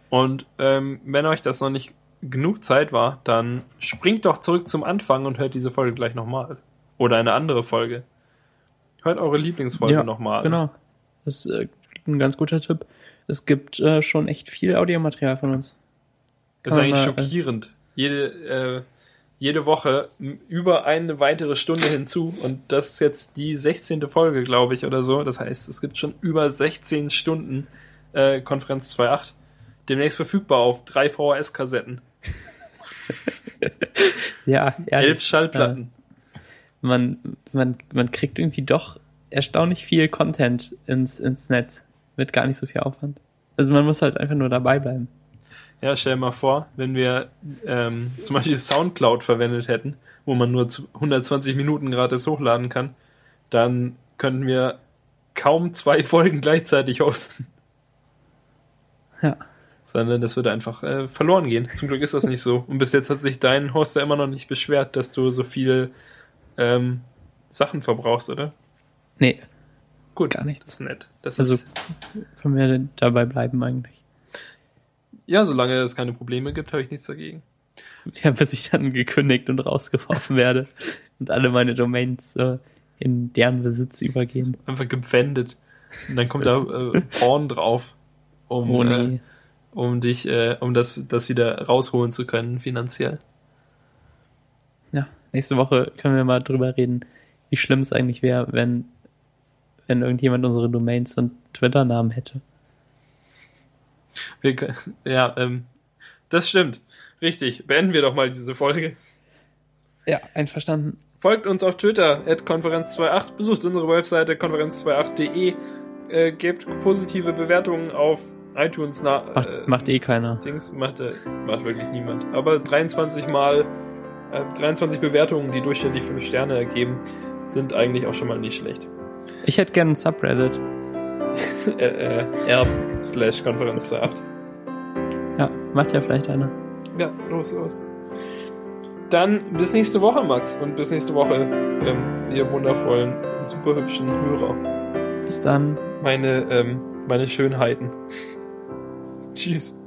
Speaker 1: Und ähm, wenn euch das noch nicht genug Zeit war, dann springt doch zurück zum Anfang und hört diese Folge gleich nochmal. Oder eine andere Folge. Hört eure Lieblingsfolge
Speaker 2: Ja,
Speaker 1: nochmal.
Speaker 2: Genau. Das ist äh, ein ganz guter Tipp. Es gibt äh, schon echt viel Audiomaterial von uns.
Speaker 1: Das ist eigentlich
Speaker 2: mal, äh,
Speaker 1: schockierend. Äh, jede Woche m- über eine weitere Stunde hinzu und das ist jetzt die 16. Folge, glaube ich, oder so. Das heißt, es gibt schon über 16 Stunden äh, Konferenz 2.8. Demnächst verfügbar auf drei VHS-Kassetten,
Speaker 2: Ja, ehrlich.
Speaker 1: elf Schallplatten.
Speaker 2: man, man, man kriegt irgendwie doch erstaunlich viel Content ins, ins Netz mit gar nicht so viel Aufwand. Also man muss halt einfach nur dabei bleiben.
Speaker 1: Ja, stell dir mal vor, wenn wir ähm, zum Beispiel Soundcloud verwendet hätten, wo man nur zu 120 Minuten gratis hochladen kann, dann könnten wir kaum zwei Folgen gleichzeitig hosten.
Speaker 2: Ja.
Speaker 1: Sondern das würde einfach äh, verloren gehen. Zum Glück ist das nicht so. Und bis jetzt hat sich dein Hoster immer noch nicht beschwert, dass du so viel ähm, Sachen verbrauchst, oder?
Speaker 2: Nee,
Speaker 1: Gut,
Speaker 2: Gar nichts.
Speaker 1: Das ist nett. Das
Speaker 2: Also-
Speaker 1: ist,
Speaker 2: können wir dabei bleiben eigentlich.
Speaker 1: Ja, solange es keine Probleme gibt, habe ich nichts dagegen.
Speaker 2: Ja, bis ich dann gekündigt und rausgeworfen werde und alle meine Domains äh, in deren Besitz übergehen.
Speaker 1: Einfach gepfändet. Und dann kommt da äh, Porn drauf, um,
Speaker 2: Oh
Speaker 1: äh,
Speaker 2: nee.
Speaker 1: um dich, äh, um das, das wieder rausholen zu können, finanziell.
Speaker 2: Ja, nächste Woche können wir mal drüber reden, wie schlimm es eigentlich wäre, wenn, wenn irgendjemand unsere Domains und Twitter-Namen hätte.
Speaker 1: Wir, ja, ähm, Das stimmt. Richtig. Beenden wir doch mal diese Folge.
Speaker 2: Ja, einverstanden.
Speaker 1: Folgt uns auf Twitter, at Konferenz28, besucht unsere Webseite konferenz28.de, äh, gebt positive Bewertungen auf iTunes na,
Speaker 2: Macht,
Speaker 1: äh,
Speaker 2: macht eh keiner.
Speaker 1: Dings macht, äh, macht wirklich niemand. Aber 23 mal, äh, 23 Bewertungen, die durchschnittlich 5 Sterne ergeben, sind eigentlich auch schon mal nicht schlecht.
Speaker 2: Ich hätte gerne ein Subreddit.
Speaker 1: äh, äh, r slash Konferenz 28.
Speaker 2: Ja, macht ja vielleicht einer.
Speaker 1: Ja, los, los. Dann bis nächste Woche, Max. Und bis nächste Woche, ähm, ihr wundervollen, super hübschen Hörer.
Speaker 2: Bis dann.
Speaker 1: Meine, ähm, meine Schönheiten. Tschüss.